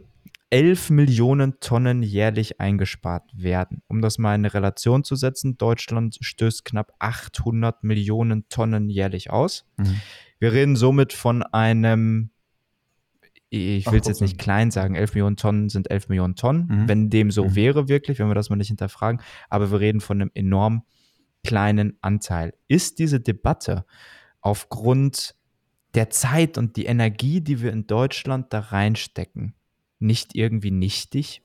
11 Millionen Tonnen jährlich eingespart werden. Um das mal in eine Relation zu setzen, Deutschland stößt knapp 800 Millionen Tonnen jährlich aus. Mhm. Wir reden somit von einem, ich will es jetzt nicht klein sagen, 11 Millionen Tonnen sind 11 Millionen Tonnen, mhm. wenn dem so mhm. wäre wirklich, wenn wir das mal nicht hinterfragen, aber wir reden von einem enorm kleinen Anteil. Ist diese Debatte aufgrund der Zeit und die Energie, die wir in Deutschland da reinstecken, nicht irgendwie nichtig?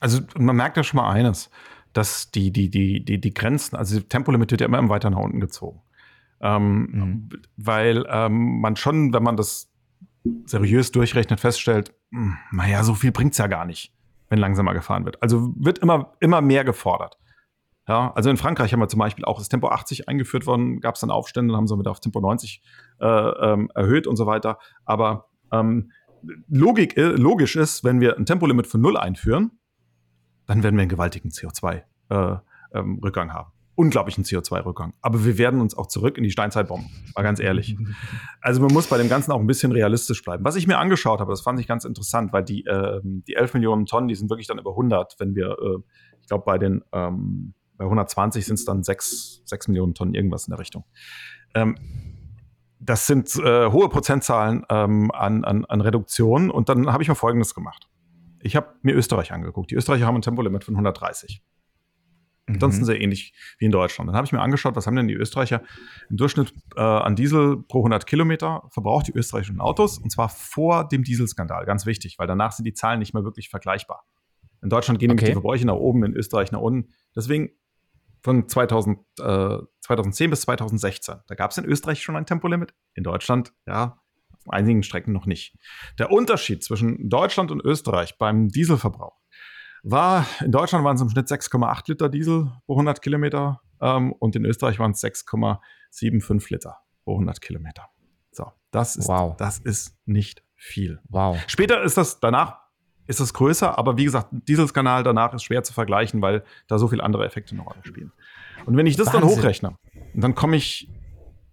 Also man merkt ja schon mal eines, dass die, die, die, die, die Grenzen, also Tempolimit wird ja immer weiter nach unten gezogen. Ähm, mhm. Weil ähm, man schon, wenn man das seriös durchrechnet, feststellt, hm, naja, so viel bringt es ja gar nicht, wenn langsamer gefahren wird. Also wird immer, immer mehr gefordert. Ja, also in Frankreich haben wir zum Beispiel auch das Tempo 80 eingeführt worden, gab es dann Aufstände, dann haben sie wieder auf Tempo 90 äh, ähm, erhöht und so weiter. Aber ähm, Logik, äh, logisch ist, wenn wir ein Tempolimit von null einführen, dann werden wir einen gewaltigen CO2-Rückgang äh, ähm, haben. Unglaublichen CO2-Rückgang. Aber wir werden uns auch zurück in die Steinzeit bomben. Mal ganz ehrlich. [laughs] Also man muss bei dem Ganzen auch ein bisschen realistisch bleiben. Was ich mir angeschaut habe, das fand ich ganz interessant, weil die, äh, die 11 Millionen Tonnen, die sind wirklich dann über 100. Wenn wir, äh, ich glaube, bei den ähm, bei 120 sind es dann 6, 6 Millionen Tonnen, irgendwas in der Richtung. Ähm, das sind äh, hohe Prozentzahlen ähm, an, an, an Reduktion. Und dann habe ich mal Folgendes gemacht. Ich habe mir Österreich angeguckt. Die Österreicher haben ein Tempolimit von 130. Ansonsten mhm. sehr ähnlich wie in Deutschland. Dann habe ich mir angeschaut, was haben denn die Österreicher im Durchschnitt äh, an Diesel pro 100 Kilometer verbraucht, die österreichischen Autos, und zwar vor dem Dieselskandal. Ganz wichtig, weil danach sind die Zahlen nicht mehr wirklich vergleichbar. In Deutschland gehen okay. die Verbräuche nach oben, in Österreich nach unten. Deswegen von 2000, äh, 2010 bis 2016. Da gab es in Österreich schon ein Tempolimit, in Deutschland, ja, auf einigen Strecken noch nicht. Der Unterschied zwischen Deutschland und Österreich beim Dieselverbrauch war, in Deutschland waren es im Schnitt 6,8 Liter Diesel pro 100 Kilometer ähm, und in Österreich waren es 6,75 Liter pro 100 Kilometer. So, das ist, wow. das ist nicht viel. Wow. Später ist das, danach ist es größer, aber wie gesagt, Dieselskanal danach ist schwer zu vergleichen, weil da so viele andere Effekte eine Rolle spielen. Und wenn ich das Wahnsinn. dann hochrechne, dann komme ich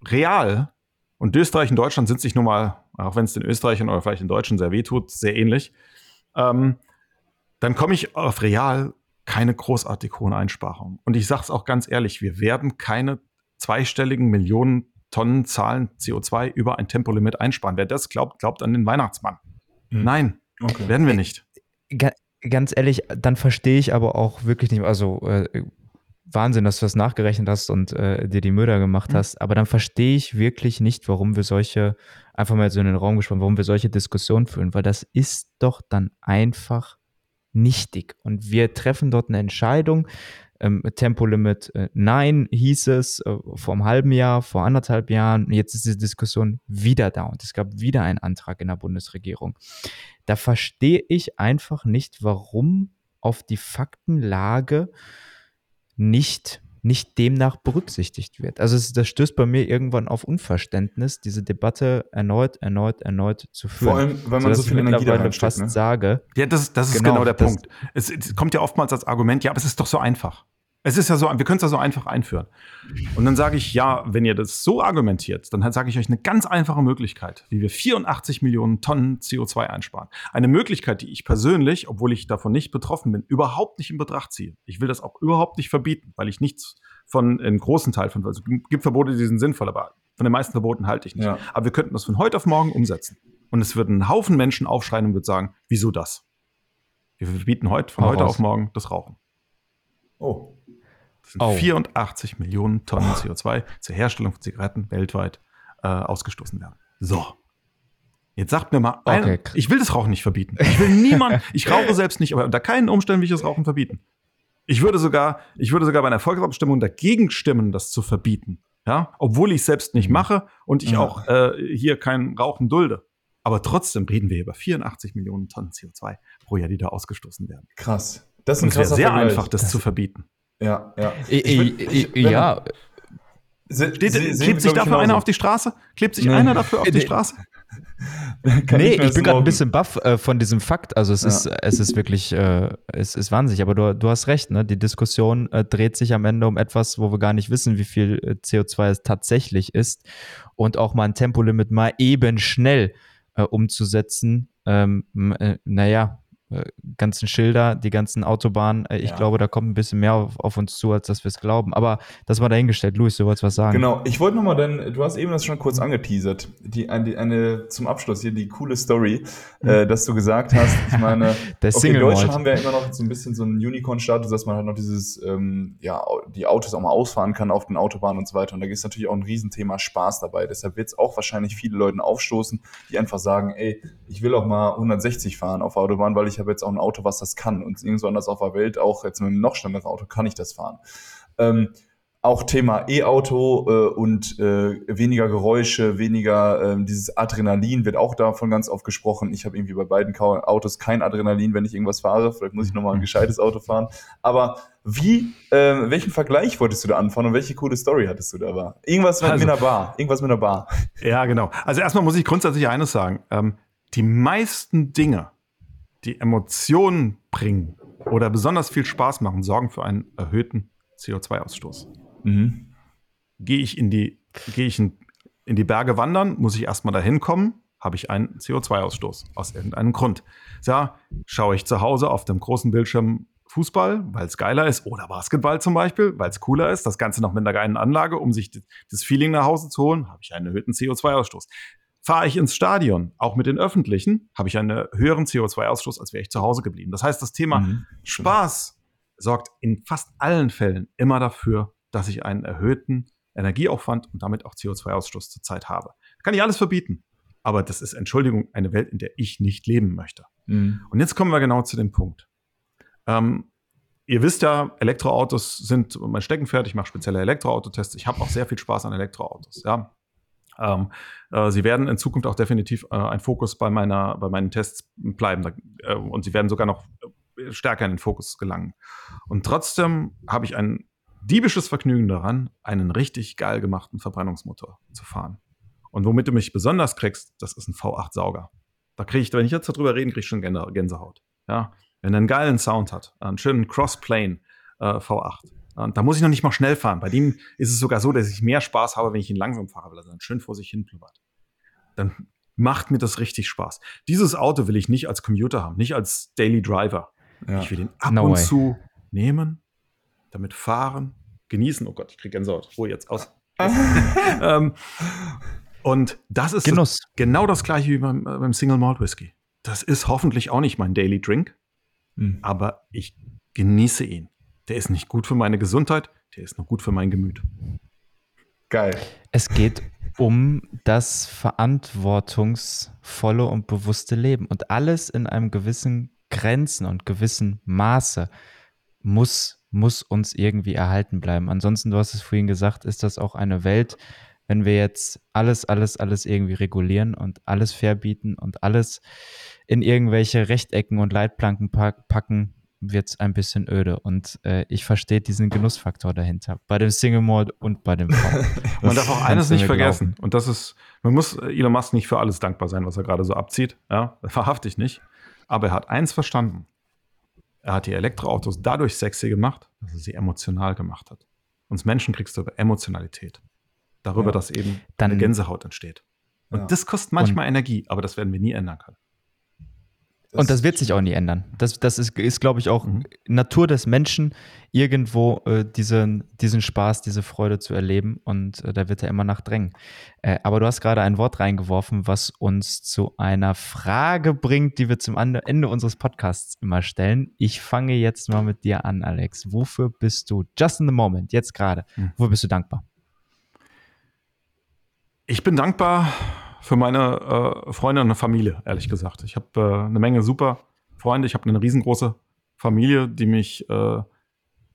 real, und Österreich und Deutschland sind sich nun mal, auch wenn es den Österreichern oder vielleicht den Deutschen sehr wehtut, sehr ähnlich, ähm, dann komme ich auf real keine großartig hohen Einsparungen. Und ich sage es auch ganz ehrlich, wir werden keine zweistelligen Millionen Tonnen Zahlen CO2 über ein Tempolimit einsparen. Wer das glaubt, glaubt an den Weihnachtsmann. Mhm. Nein, okay. werden wir nicht. Ganz ehrlich, dann verstehe ich aber auch wirklich nicht, also äh, Wahnsinn, dass du das nachgerechnet hast und äh, dir die Mörder gemacht mhm. hast, aber dann verstehe ich wirklich nicht, warum wir solche, einfach mal so in den Raum gesprochen, warum wir solche Diskussionen führen, weil das ist doch dann einfach nichtig. Und wir treffen dort eine Entscheidung. Ähm, Tempolimit äh, nein, hieß es äh, vor einem halben Jahr, vor anderthalb Jahren. Jetzt ist die Diskussion wieder da und es gab wieder einen Antrag in der Bundesregierung. Da verstehe ich einfach nicht, warum auf die Faktenlage nicht nicht demnach berücksichtigt wird. Also es, das stößt bei mir irgendwann auf Unverständnis, diese Debatte erneut, erneut, erneut zu führen. Vor allem, wenn man so viel Energie da fast ne? sage. Ja, das, das ist genau, genau der Punkt. Es, es, kommt ja oftmals als Argument, ja, aber es ist doch so einfach. Es ist ja so, wir können es ja so einfach einführen. Und dann sage ich, ja, wenn ihr das so argumentiert, dann sage ich euch eine ganz einfache Möglichkeit, wie wir 84 Millionen Tonnen CO2 einsparen. Eine Möglichkeit, die ich persönlich, obwohl ich davon nicht betroffen bin, überhaupt nicht in Betracht ziehe. Ich will das auch überhaupt nicht verbieten, weil ich nichts von, einen großen Teil von, also es gibt Verbote, die sind sinnvoll, aber von den meisten Verboten halte ich nicht. Ja. Aber wir könnten das von heute auf morgen umsetzen. Und es würden ein Haufen Menschen aufschreien und würden sagen, wieso das? Wir verbieten heute, von Hau heute raus. auf morgen das Rauchen. Oh. Oh. 84 Millionen Tonnen oh. CO2 zur Herstellung von Zigaretten weltweit äh, ausgestoßen werden. So. Jetzt sagt mir mal, ein, okay. ich will das Rauchen nicht verbieten. Ich will niemand, [laughs] ich rauche selbst nicht, aber unter keinen Umständen will ich das Rauchen verbieten. Ich würde sogar, ich würde sogar bei einer Volksabstimmung dagegen stimmen, das zu verbieten. Ja, obwohl ich es selbst nicht mhm. mache und ich ja. auch äh, hier kein Rauchen dulde. Aber trotzdem reden wir über 84 Millionen Tonnen CO2 pro Jahr, die da ausgestoßen werden. Krass. Das ist ein und es wäre sehr Vergleich. einfach, das, das, zu verbieten. Ja, ja. Ich, ich, ich, ja. Steht, klebt sich dafür einer auf die Straße? Klebt sich nee. einer dafür auf die Straße? [laughs] nee, ich bin gerade ein bisschen baff äh, von diesem Fakt. Also es ja. ist, es ist wirklich, äh, es ist wahnsinnig. Aber du, du hast recht, ne? Die Diskussion äh, dreht sich am Ende um etwas, wo wir gar nicht wissen, wie viel äh, CO2 es tatsächlich ist. Und auch mal ein Tempolimit mal eben schnell äh, umzusetzen. Ähm, äh, naja, äh, ganzen Schilder, die ganzen Autobahnen. Äh, ich ja. glaube, da kommt ein bisschen mehr auf, auf uns zu, als dass wir es glauben. Aber das war dahingestellt. Luis, du wolltest was sagen. Genau, ich wollte nochmal, denn du hast eben das schon kurz angeteasert. Die, eine, eine zum Abschluss hier die coole Story, mhm. äh, dass du gesagt hast, ich [laughs] meine, Der okay, in Deutschland haben wir ja immer noch so ein bisschen so einen Unicorn-Status, dass man halt noch dieses, ähm, ja, die Autos auch mal ausfahren kann auf den Autobahnen und so weiter. Und da ist natürlich auch ein Riesenthema Spaß dabei. Deshalb wird es auch wahrscheinlich viele Leute aufstoßen, die einfach sagen, ey, ich will auch mal 160 fahren auf Autobahn, weil ich ich habe jetzt auch ein Auto, was das kann. Und irgendwo anders auf der Welt, auch jetzt mit einem noch schnelleren Auto, kann ich das fahren. Ähm, auch Thema E-Auto äh, und äh, weniger Geräusche, weniger äh, dieses Adrenalin wird auch davon ganz oft gesprochen. Ich habe irgendwie bei beiden Autos kein Adrenalin, wenn ich irgendwas fahre. Vielleicht muss ich nochmal ein gescheites Auto fahren. Aber wie, äh, welchen Vergleich wolltest du da anfangen und welche coole Story hattest du da? War? Irgendwas mit, also, mit einer Bar. Irgendwas mit einer Bar. Ja, genau. Also erstmal muss ich grundsätzlich eines sagen. Ähm, die meisten Dinge, die Emotionen bringen oder besonders viel Spaß machen, sorgen für einen erhöhten CO2-Ausstoß. Mhm. Gehe ich in die, gehe ich in, in die Berge wandern, muss ich erstmal dahin kommen, habe ich einen CO2-Ausstoß aus irgendeinem Grund. Ja, schaue ich zu Hause auf dem großen Bildschirm Fußball, weil es geiler ist, oder Basketball zum Beispiel, weil es cooler ist, das Ganze noch mit einer geilen Anlage, um sich das Feeling nach Hause zu holen, habe ich einen erhöhten CO2-Ausstoß. Fahre ich ins Stadion, auch mit den öffentlichen, habe ich einen höheren CO2-Ausstoß, als wäre ich zu Hause geblieben. Das heißt, das Thema mhm. Spaß sorgt in fast allen Fällen immer dafür, dass ich einen erhöhten Energieaufwand und damit auch CO2-Ausstoß zurzeit habe. Kann ich alles verbieten. Aber das ist, Entschuldigung, eine Welt, in der ich nicht leben möchte. Mhm. Und jetzt kommen wir genau zu dem Punkt. Ähm, ihr wisst ja, Elektroautos sind mein Steckenpferd. Ich mache spezielle Elektroautotests. Ich habe auch sehr viel Spaß an Elektroautos. Ja. Ähm, äh, sie werden in Zukunft auch definitiv äh, ein Fokus bei, meiner, bei meinen Tests bleiben. Äh, und sie werden sogar noch äh, stärker in den Fokus gelangen. Und trotzdem habe ich ein diebisches Vergnügen daran, einen richtig geil gemachten Verbrennungsmotor zu fahren. Und womit du mich besonders kriegst, das ist ein V8-Sauger. Da kriege ich, wenn ich jetzt darüber rede, kriege ich schon Gänsehaut. Ja? Wenn er einen geilen Sound hat, einen schönen Crossplane äh, V8. Und da muss ich noch nicht mal schnell fahren. Bei dem ist es sogar so, dass ich mehr Spaß habe, wenn ich ihn langsam fahre, weil er dann schön vor sich hin blubbert. Dann macht mir das richtig Spaß. Dieses Auto will ich nicht als Commuter haben, nicht als Daily Driver. Ja. Ich will ihn ab no und way. zu nehmen, damit fahren, genießen. Oh Gott, ich kriege Gänsehaut. Ruhe jetzt aus. [laughs] ähm, und das ist Genuss. genau das gleiche wie beim, beim, Single Malt Whisky. Das ist hoffentlich auch nicht mein Daily Drink, mhm. aber ich genieße ihn. Der ist nicht gut für meine Gesundheit, der ist nur gut für mein Gemüt. Geil. Es geht um das verantwortungsvolle und bewusste Leben. Und alles in einem gewissen Grenzen und gewissen Maße muss, muss uns irgendwie erhalten bleiben. Ansonsten, du hast es vorhin gesagt, ist das auch eine Welt, wenn wir jetzt alles, alles, alles irgendwie regulieren und alles verbieten und alles in irgendwelche Rechtecken und Leitplanken packen, wird es ein bisschen öde. Und äh, ich verstehe diesen Genussfaktor dahinter. Bei dem Single Mode und bei dem V. [laughs] man darf auch eines nicht vergessen. Glauben. Und das ist, man muss Elon Musk nicht für alles dankbar sein, was er gerade so abzieht. Ja, [laughs] verhaftig nicht. Aber er hat eins verstanden. Er hat die Elektroautos dadurch sexy gemacht, dass er sie emotional gemacht hat. Uns Menschen kriegst du über Emotionalität. Darüber, ja. dass eben Dann, eine Gänsehaut entsteht. Und ja. das kostet manchmal Und Energie, aber das werden wir nie ändern können. Das und das wird sich auch nie ändern. Das, das ist, ist glaube ich, auch mhm. Natur des Menschen, irgendwo äh, diesen, diesen Spaß, diese Freude zu erleben. Und äh, da wird er immer nachdrängen. Äh, aber du hast gerade ein Wort reingeworfen, was uns zu einer Frage bringt, die wir zum Ende unseres Podcasts immer stellen. Ich fange jetzt mal mit dir an, Alex. Wofür bist du, just in the moment, jetzt gerade, mhm. wofür bist du dankbar? Ich bin dankbar für meine äh, Freunde und Familie, ehrlich gesagt. Ich habe äh, eine Menge super Freunde. Ich habe eine riesengroße Familie, die mich äh,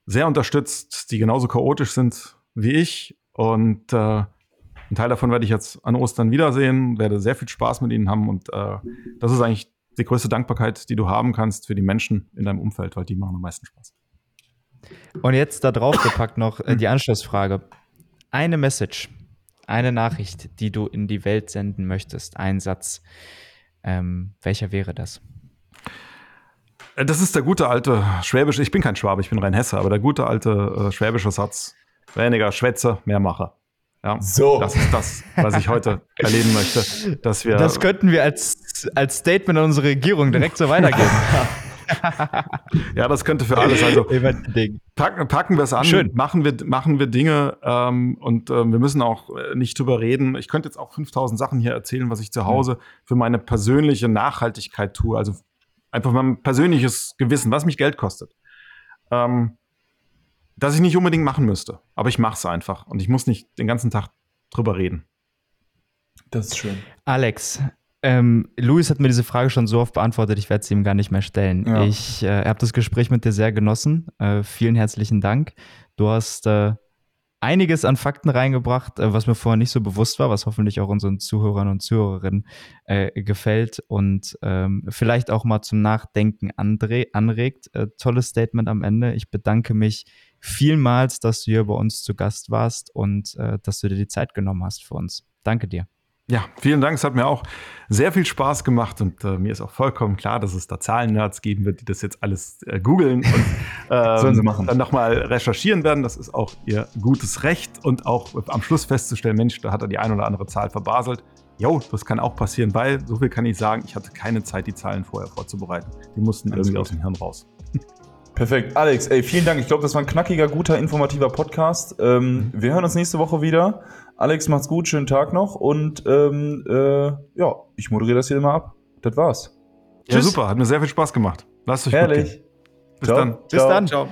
sehr unterstützt, die genauso chaotisch sind wie ich. Und äh, einen Teil davon werde ich jetzt an Ostern wiedersehen, werde sehr viel Spaß mit ihnen haben. Und äh, das ist eigentlich die größte Dankbarkeit, die du haben kannst für die Menschen in deinem Umfeld, weil die machen am meisten Spaß. Und jetzt da drauf gepackt noch äh, die Anschlussfrage. Eine Message, eine Nachricht, die du in die Welt senden möchtest, ein Satz, ähm, welcher wäre das? Äh, das ist der gute alte schwäbische, ich bin kein Schwabe, ich bin rein Hesse, aber der gute alte äh, schwäbische Satz, weniger Schwätze, mehr Mache. Ja, so. Das ist das, was ich heute erleben möchte. Dass wir das könnten wir als, als Statement an unsere Regierung direkt so weitergeben. [laughs] [laughs] ja, das könnte für alles. Also [laughs] packen, packen wir es an, Schön. machen wir, machen wir Dinge ähm, und äh, wir müssen auch äh, nicht drüber reden. Ich könnte jetzt auch 5000 Sachen hier erzählen, was ich zu Hause für meine persönliche Nachhaltigkeit tue. Also einfach mein persönliches Gewissen, was mich Geld kostet. Ähm, dass ich nicht unbedingt machen müsste. Aber ich mache es einfach und ich muss nicht den ganzen Tag drüber reden. Das ist schön. Alex, ähm, Luis hat mir diese Frage schon so oft beantwortet, ich werde sie ihm gar nicht mehr stellen. Ja. Ich äh, habe das Gespräch mit dir sehr genossen. Äh, vielen herzlichen Dank. Du hast äh, einiges an Fakten reingebracht, äh, was mir vorher nicht so bewusst war, was hoffentlich auch unseren Zuhörern und Zuhörerinnen äh, gefällt und ähm, vielleicht auch mal zum Nachdenken anregt. Äh, tolles Statement am Ende. Ich bedanke mich vielmals, dass du hier bei uns zu Gast warst und dass du dir die Zeit genommen hast für uns. Danke dir. Ja, vielen Dank. Es hat mir auch sehr viel Spaß gemacht und äh, mir ist auch vollkommen klar, dass es da Zahlen-Nerds geben wird, die das jetzt alles äh, googeln und [laughs] ähm, dann nochmal recherchieren werden. Das ist auch ihr gutes Recht und auch am Schluss festzustellen, Mensch, da hat er die ein oder andere Zahl verbaselt. Jo, das kann auch passieren, weil, so viel kann ich sagen, ich hatte keine Zeit, die Zahlen vorher vorzubereiten. Die mussten Alles irgendwie gut. aus dem Hirn raus. [laughs] Perfekt. Alex, ey, vielen Dank. Ich glaube, das war ein knackiger, guter, informativer Podcast. Ähm, mhm. Wir hören uns nächste Woche wieder. Alex, macht's gut, schönen Tag noch und ähm, äh, ja, ich moderiere das hier immer ab. Das war's. Ja, Tschüss. super, hat mir sehr viel Spaß gemacht. Lasst euch Herrlich. gut gehen. Bis Ciao. dann. Bis Ciao. dann. Ciao.